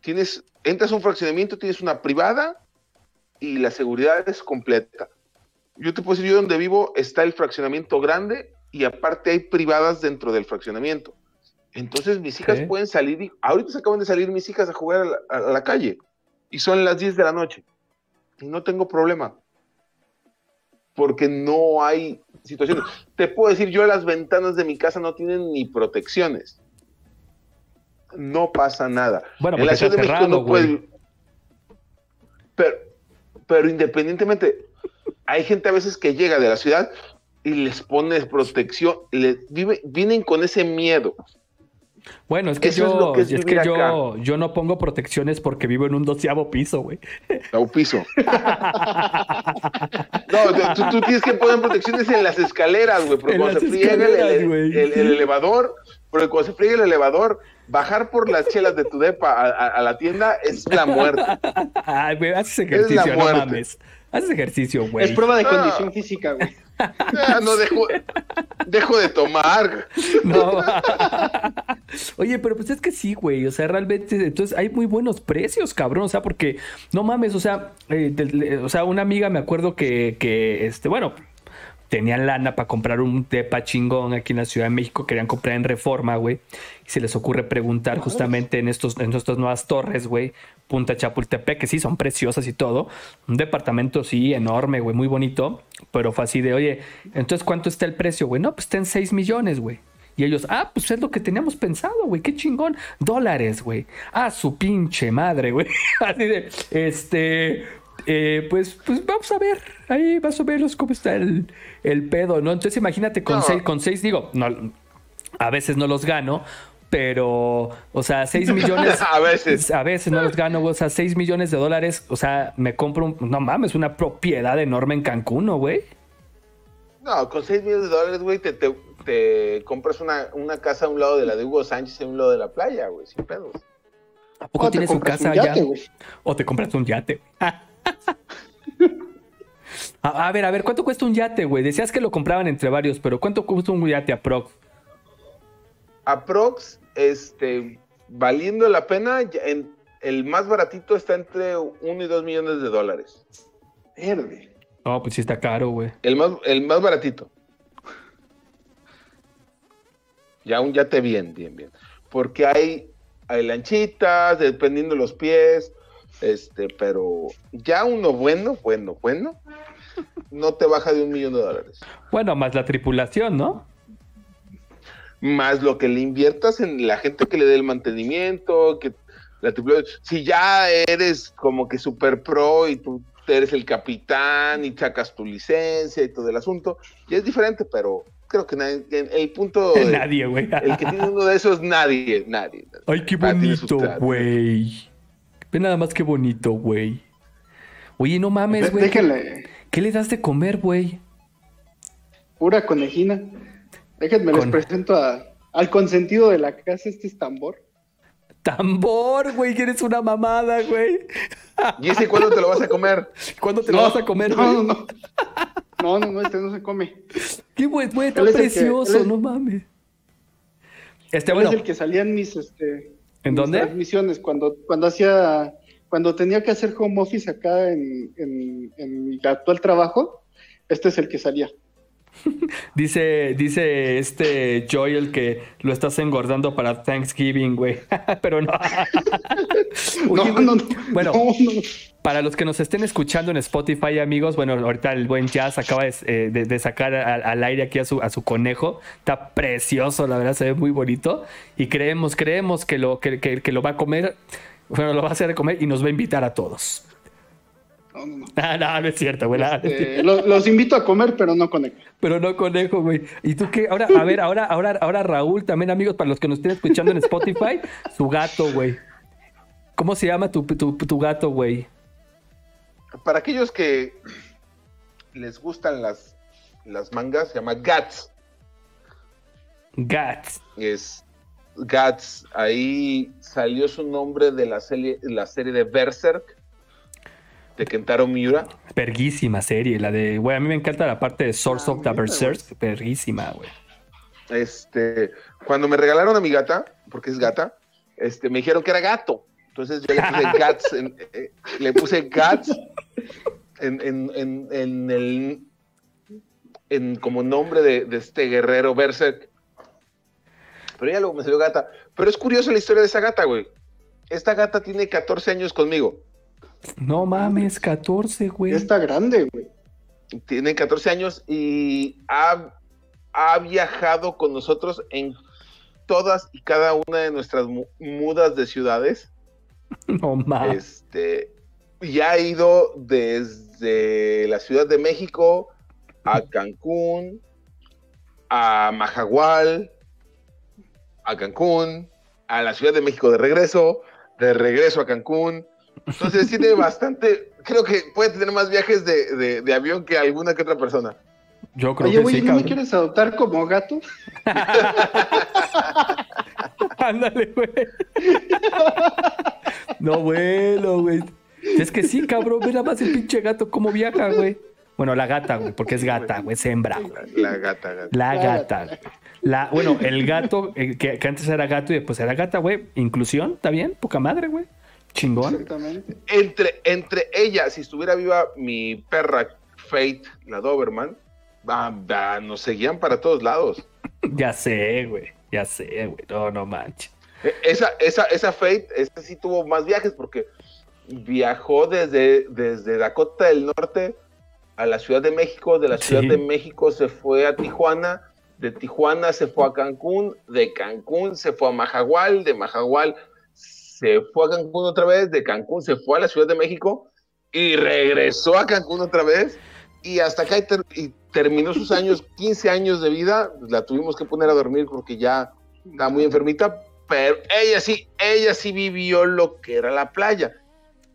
tienes, entras a un fraccionamiento, tienes una privada y la seguridad es completa. Yo te puedo decir, yo donde vivo está el fraccionamiento grande y aparte hay privadas dentro del fraccionamiento. Entonces mis hijas pueden salir, y, ahorita se acaban de salir mis hijas a jugar a la, a la calle y son las 10 de la noche y no tengo problema. Porque no hay situaciones. Te puedo decir, yo las ventanas de mi casa no tienen ni protecciones. No pasa nada. Bueno, en la Ciudad de México cerrado, no puedes. güey. Pero, pero independientemente, hay gente a veces que llega de la ciudad y les pones protección, les vive, vienen con ese miedo. Bueno, es que Eso es yo, lo que es es que yo, yo no pongo protecciones porque vivo en un doceavo piso, güey. a un piso. No, tú, tú tienes que poner protecciones en las escaleras, güey, porque En cuando se friega el, elevador, porque cuando se friega el elevador, bajar por las chelas de tu depa a, a- a la tienda es la muerte. Ay, güey, haces la ejercicio, no muerte. mames. Haces ejercicio, güey. Es prueba de Ah. condición física, güey. Ya, no dejo, dejo de tomar. No. Oye, pero pues es que sí, güey. O sea, realmente, entonces hay muy buenos precios, cabrón. O sea, porque no mames, o sea, eh, de- de- o sea, una amiga me acuerdo que, que este, bueno, tenían lana para comprar un depa chingón aquí en la Ciudad de México, querían comprar en Reforma, güey. Y se les ocurre preguntar justamente en estos, en estas nuevas torres, güey, Punta Chapultepec, que sí son preciosas y todo. Un departamento, sí, enorme, güey, muy bonito. Pero fue así de, oye, entonces, ¿cuánto está el precio, güey? No, pues está en 6 millones, güey. Y ellos, ah, pues es lo que teníamos pensado, güey, qué chingón. Dólares, güey. Ah, su pinche madre, güey. Así de, este, eh, pues, pues vamos a ver, ahí más o menos cómo está el, el pedo, ¿no? Entonces imagínate con No. seis, con seis, digo, no, a veces no los gano, pero, o sea, 6 millones. A veces. A veces no los gano. O sea, 6 millones de dólares. O sea, me compro un. No mames, una propiedad enorme en Cancún, ¿no, güey? No, con 6 millones de dólares, güey, te, te, te compras una, una casa a un lado de la de Hugo Sánchez y a un lado de la playa, güey, sin pedos. ¿A poco O tienes su casa un yate, allá? O te compras un yate. a, a ver, a ver, ¿cuánto cuesta un yate, güey? Decías que lo compraban entre varios, pero ¿cuánto cuesta un yate a Prox? Aprox, este, valiendo la pena, en, el más baratito está entre 1 y 2 millones de dólares. Verde. No, pues sí está caro, güey. El más, el más baratito. Ya un yate bien, bien, bien. Porque hay, hay lanchitas, dependiendo de los pies, este, pero ya uno bueno, bueno, bueno, no te baja de un millón de dólares. Bueno, más la tripulación, ¿no? Más lo que le inviertas en la gente que le dé el mantenimiento, que la tripulación. Si ya eres como que super pro y tú eres el capitán y sacas tu licencia y todo el asunto, ya es diferente, pero creo que nadie- el, punto, Nadie, güey. el que tiene uno de esos, nadie, nadie. Ay, qué bonito, güey. Ve nada más qué bonito, güey. Oye, no mames, güey. Déjenle, ¿Qué le das de comer, güey? pura conejina. Déjenme les presento a- al consentido de la casa, este es tambor. Tambor, güey, que eres una mamada, güey. ¿Y ese cuándo te lo vas a comer? ¿Cuándo te lo vas a comer, no, güey? no, no. No, no, no, este no se come. Qué güey, güey, tan que- precioso, es- no mames. Este, bueno, es el que salía en mis, este, ¿En dónde? transmisiones cuando, cuando hacía, cuando tenía que hacer home office acá en, en, en mi actual trabajo, este es el que salía. Dice, dice este Joel que lo estás engordando para Thanksgiving, güey. Pero no. No, Oye, no, no. Bueno, no, no. para los que nos estén escuchando en Spotify, amigos, bueno, ahorita el buen Jazz acaba de, eh, de- de sacar al, al aire aquí a su, a su conejo. Está precioso, la verdad, se ve muy bonito. Y creemos, creemos que lo, que, que- que lo va a comer, bueno, lo va a hacer comer y nos va a invitar a todos. No, no, no. Ah, no, no es cierto, güey. no, no es cierto. Eh, lo- los invito a comer, pero no con Pero no conejo, güey. ¿Y tú qué? Ahora, a ver, ahora, ahora, ahora Raúl, también amigos, para los que nos estén escuchando en Spotify, su gato, güey. ¿Cómo se llama tu, tu, tu gato, güey? Para aquellos que les gustan las, las mangas, se llama Gats. Gats. Es Gats. Ahí salió su nombre de la serie, la serie de Berserk de Kentaro Miura. Perguísima serie, la de, güey, a mí me encanta la parte de Source Ah, of the Berserk. Perguísima, güey. Este, cuando me regalaron a mi gata, porque es gata, este, me dijeron que era gato. Entonces yo le puse Gats, en- eh, le puse Gats en, en- en- en el en como nombre de, de este guerrero Berserk. Pero ya luego me salió gata. Pero es curiosa la historia de esa gata, güey. Esta gata tiene 14 años conmigo. No mames, 14, güey. Está grande, güey. Tiene 14 años y ha, ha viajado con nosotros en todas y cada una de nuestras mu- mudas de ciudades. No mames. Este, y ha ido desde la Ciudad de México a Cancún, a Majagual, a Cancún, a la Ciudad de México de regreso, de regreso a Cancún. Entonces tiene bastante, creo que puede tener más viajes de, de- de avión que alguna que otra persona. Yo creo Oye, que güey, sí, ¿no me quieres adoptar como gato? Ándale, güey. No, bueno, güey. Es que sí, cabrón. Nada más el pinche gato cómo viaja, güey. Bueno, la gata, güey, porque es gata, güey, es hembra, güey. La, la gata, gata. La gata. güey. La, bueno, el gato, eh, que, que antes era gato y después era gata, güey. Inclusión, ¿está bien? Poca madre, güey. Chingón. Exactamente. Entre, entre ella, si estuviera viva mi perra Fate, la Doberman, nos seguían para todos lados. Ya sé, güey. Ya sé, güey. No, no manches. E- Esa, esa, esa Fate, esa sí tuvo más viajes porque viajó desde, desde Dakota del Norte a la Ciudad de México, de la Ciudad Sí. de México se fue a Tijuana, de Tijuana se fue a Cancún, de Cancún se fue a Majagual, de Majagual se fue a Cancún otra vez, de Cancún se fue a la Ciudad de México y regresó a Cancún otra vez y hasta acá y, ter- y terminó sus años, 15 años de vida, la tuvimos que poner a dormir porque ya está muy enfermita, pero ella sí, ella sí vivió lo que era la playa.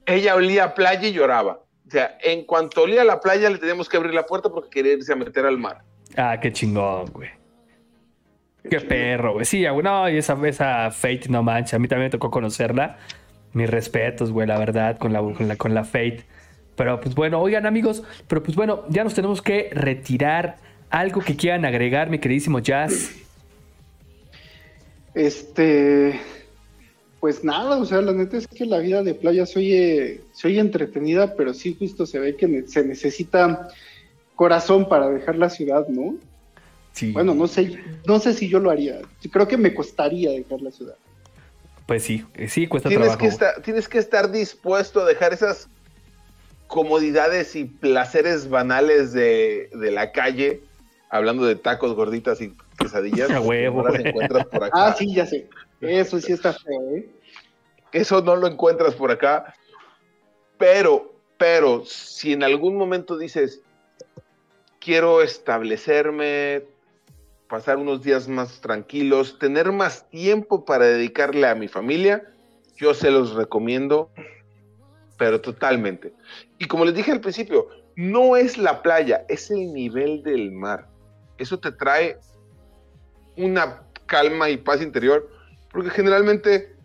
Ella olía a playa y lloraba. O sea, en cuanto olía a la playa le teníamos que abrir la puerta porque quería irse a meter al mar. Ah, qué chingón, güey. Qué perro, güey. Sí, güey. No, y esa, esa Fate, no manches. A mí también me tocó conocerla. Mis respetos, güey, la verdad, con la, con la, con la Fate. Pero pues bueno, oigan, amigos. Pero pues bueno, ya nos tenemos que retirar. Algo que quieran agregar, mi queridísimo Jazz. Este, pues nada, o sea, la neta es que la vida de playa se oye, se oye entretenida, pero sí justo se ve que se necesita corazón para dejar la ciudad, ¿no? Sí. Bueno, no sé, no sé si yo lo haría. Creo que me costaría dejar la ciudad. Pues sí, eh, sí cuesta Tienes trabajo. que, estar, tienes que estar dispuesto a dejar esas comodidades y placeres banales de, de la calle, hablando de tacos, gorditas y quesadillas. A huevo, no las encuentras por acá. Ah, sí, ya sé. Eso sí está feo, ¿eh? Eso no lo encuentras por acá. Pero, pero, si en algún momento dices, quiero establecerme, pasar unos días más tranquilos, tener más tiempo para dedicarle a mi familia, yo se los recomiendo, pero totalmente. Y como les dije al principio, no es la playa, es el nivel del mar. Eso te trae una calma y paz interior, porque generalmente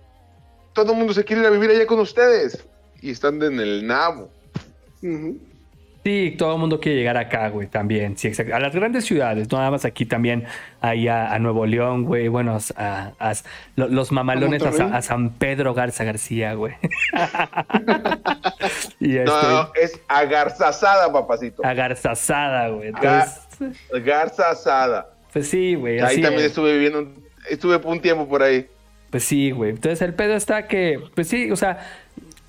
todo el mundo se quiere ir a vivir allá con ustedes y están en el nabo. Ujú. Sí, todo el mundo quiere llegar acá, güey, también. Sí, exacto. A las grandes ciudades, no nada más aquí también, ahí a, a Nuevo León, güey. Bueno, a, a- lo- los mamalones a, San Pedro Garza García, güey. y este, No, no, es agarza asada, papacito. a Garza Asada, güey. Entonces, Garza asada. pues sí, güey. Ahí también es. estuve viviendo, estuve un tiempo por ahí. Pues sí, güey. Entonces el pedo está que, pues sí, o sea,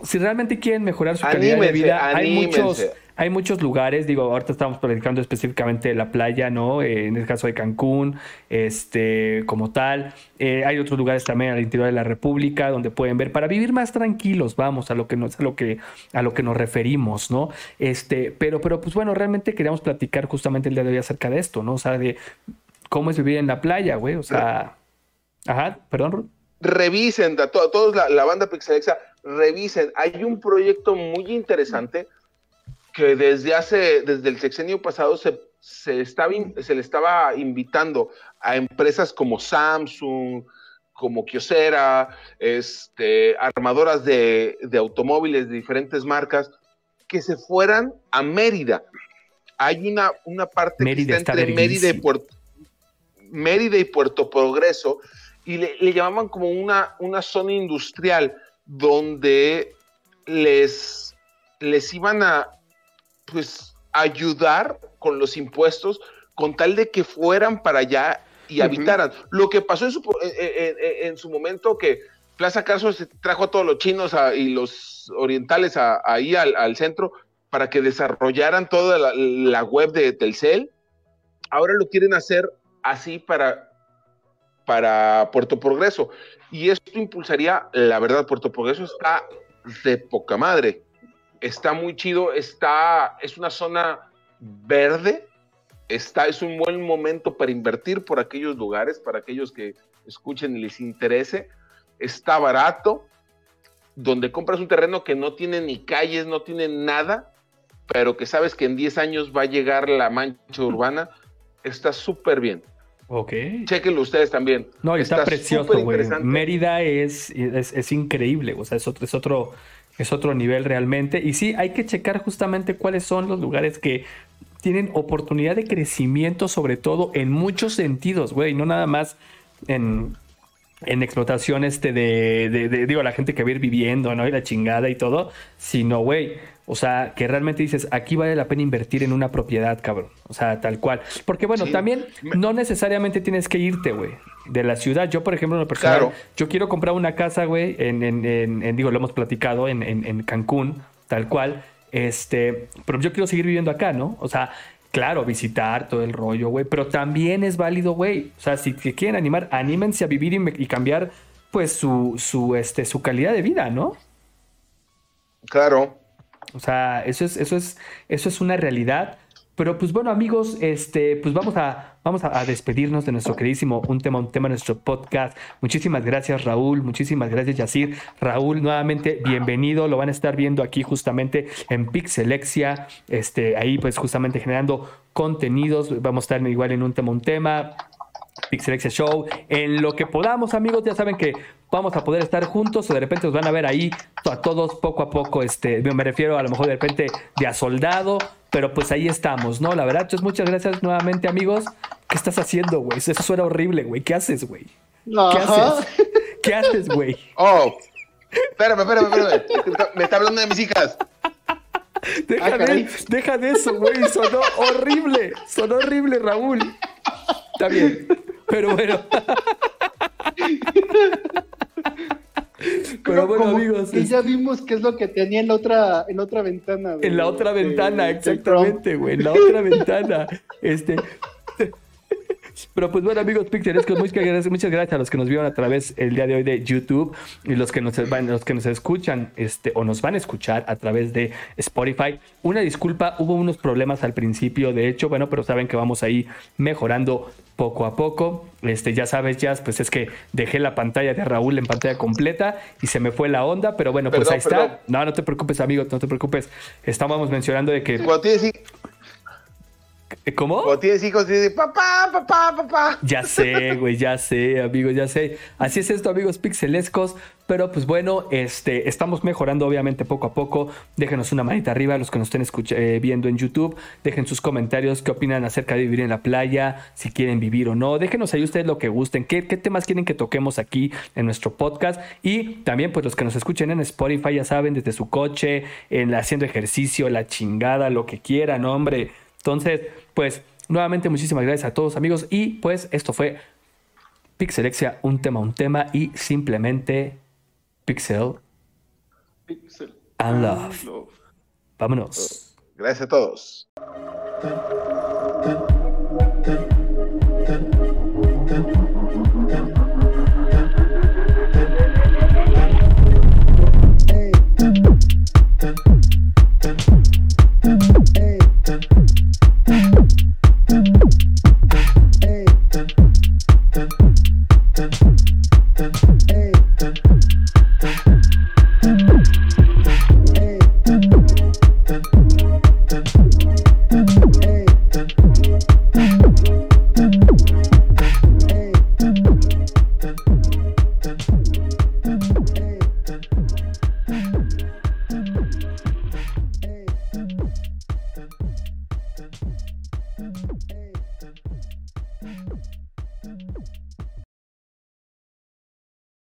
si realmente quieren mejorar su calidad de Anímense, vida, hay anímense. muchos, hay muchos lugares, digo, ahorita estamos platicando específicamente de la playa, ¿no? Eh, en el caso de Cancún, este, como tal. Eh, hay otros lugares también al interior de la República donde pueden ver para vivir más tranquilos, vamos, a lo que nos, a lo que, a lo que nos referimos, ¿no? Este, pero, pero pues bueno, realmente queríamos platicar justamente el día de hoy acerca de esto, ¿no? O sea, de cómo es vivir en la playa, güey. O sea, ajá, perdón. Revisen, to- todos la, la banda Pixelexa, revisen. Hay un proyecto muy interesante que desde hace, desde el sexenio pasado se, se, estaba, se le estaba invitando a empresas como Samsung, como Kyocera, este, armadoras de, de automóviles de diferentes marcas, que se fueran a Mérida. Hay una, una parte Mérida que está está entre Mérida y. Puerto, Mérida y Puerto Progreso, y le, le llamaban como una, una zona industrial donde les, les iban a pues ayudar con los impuestos con tal de que fueran para allá y habitaran. Lo que pasó en su, en, en- en su momento que Plaza Carso se trajo a todos los chinos a- y los orientales a- ahí al, al centro para que desarrollaran toda la, la web de Telcel. Ahora lo quieren hacer así para, para Puerto Progreso. Y esto impulsaría, la verdad, Puerto Progreso está de poca madre. Está muy chido, está, es una zona verde, está, es un buen momento para invertir por aquellos lugares, para aquellos que escuchen y les interese. Está barato, donde compras un terreno que no tiene ni calles, no tiene nada, pero que sabes que en 10 años va a llegar la mancha urbana, está súper bien. Ok. Chequenlo ustedes también. No, está, precioso, güey. Mérida es, es, es increíble, o sea, es otro, es otro, es otro nivel realmente. Y sí, hay que checar justamente cuáles son los lugares que tienen oportunidad de crecimiento, sobre todo en muchos sentidos, güey, no nada más en, en explotación este de, de- de- digo, la gente que va a ir viviendo, ¿no? Y la chingada y todo, sino, güey, o sea, que realmente dices, aquí vale la pena invertir en una propiedad, cabrón. O sea, tal cual. Porque, bueno, Sí. también no necesariamente tienes que irte, güey, de la ciudad. Yo, por ejemplo, en lo personal, Claro. yo quiero comprar una casa, güey, en, en- en- en- digo, lo hemos platicado, en, Cancún, tal cual. Este, pero yo quiero seguir viviendo acá, ¿no? O sea, claro, visitar todo el rollo, güey, pero también es válido, güey. O sea, si te quieren animar, anímense a vivir y, y cambiar, pues, su, su, este, su calidad de vida, ¿no? Claro. O sea, eso es, eso es, eso es una realidad. Pero pues bueno, amigos, este, pues vamos a, vamos a, despedirnos de nuestro queridísimo Un tema, un tema, nuestro podcast. Muchísimas gracias, Raúl. Muchísimas gracias, Yacir. Raúl, nuevamente, bienvenido. Lo van a estar viendo aquí justamente en Pixelexia. Este, ahí pues justamente generando contenidos. Vamos a estar igual en un tema, un tema. Pixelexia Show. En lo que podamos, amigos, ya saben que vamos a poder estar juntos o de repente nos van a ver ahí a todos poco a poco. Este, me refiero a lo mejor de repente de a soldado, pero pues ahí estamos, ¿no? La verdad, entonces muchas gracias nuevamente, amigos. ¿Qué estás haciendo, güey? Eso suena horrible, güey. ¿Qué haces, güey? ¿Qué haces? ¿Qué haces, güey? Oh, espérame, espérame, espérame. Me está hablando de mis hijas. Deja, Ah, de, deja de eso, güey. Sonó horrible. Sonó horrible, Raúl. Está bien. Pero bueno. Pero bueno, como amigos. que ya vimos qué es lo que tenía en la otra, en la otra ventana. En la otra de- ventana, exactamente, güey. En la otra ventana. Este. Pero pues bueno, amigos Pixelescos, muchas gracias, muchas gracias a los que nos vieron a través el día de hoy de YouTube y los que nos van, los que nos escuchan, este, o nos van a escuchar a través de Spotify. Una disculpa, hubo unos problemas al principio, de hecho, bueno, pero saben que vamos ahí mejorando poco a poco. Este, ya sabes, ya, pues es que dejé la pantalla de Raúl en pantalla completa y se me fue la onda, pero bueno, pues Perdón, ahí está. perdón. No, no te preocupes, amigo, no te preocupes. Estábamos mencionando de que Cuando tienes, hi- ¿Cómo? Cuando tienes hijos, dices, papá, papá, papá. Ya sé, güey, ya sé, amigos, ya sé. Así es esto, amigos pixelescos. Pero pues bueno, este, estamos mejorando obviamente poco a poco. Déjenos una manita arriba los que nos estén eh, viendo en YouTube. Dejen sus comentarios, qué opinan acerca de vivir en la playa, si quieren vivir o no. Déjenos ahí ustedes lo que gusten, qué, qué temas quieren que toquemos aquí en nuestro podcast. Y también pues los que nos escuchen en Spotify, ya saben, desde su coche, en la, haciendo ejercicio, la chingada, lo que quieran, hombre. Entonces, pues nuevamente muchísimas gracias a todos amigos y pues esto fue Pixelexia, un tema, un tema y simplemente Pixel Pixel. and Love. Love. Vámonos. Gracias a todos.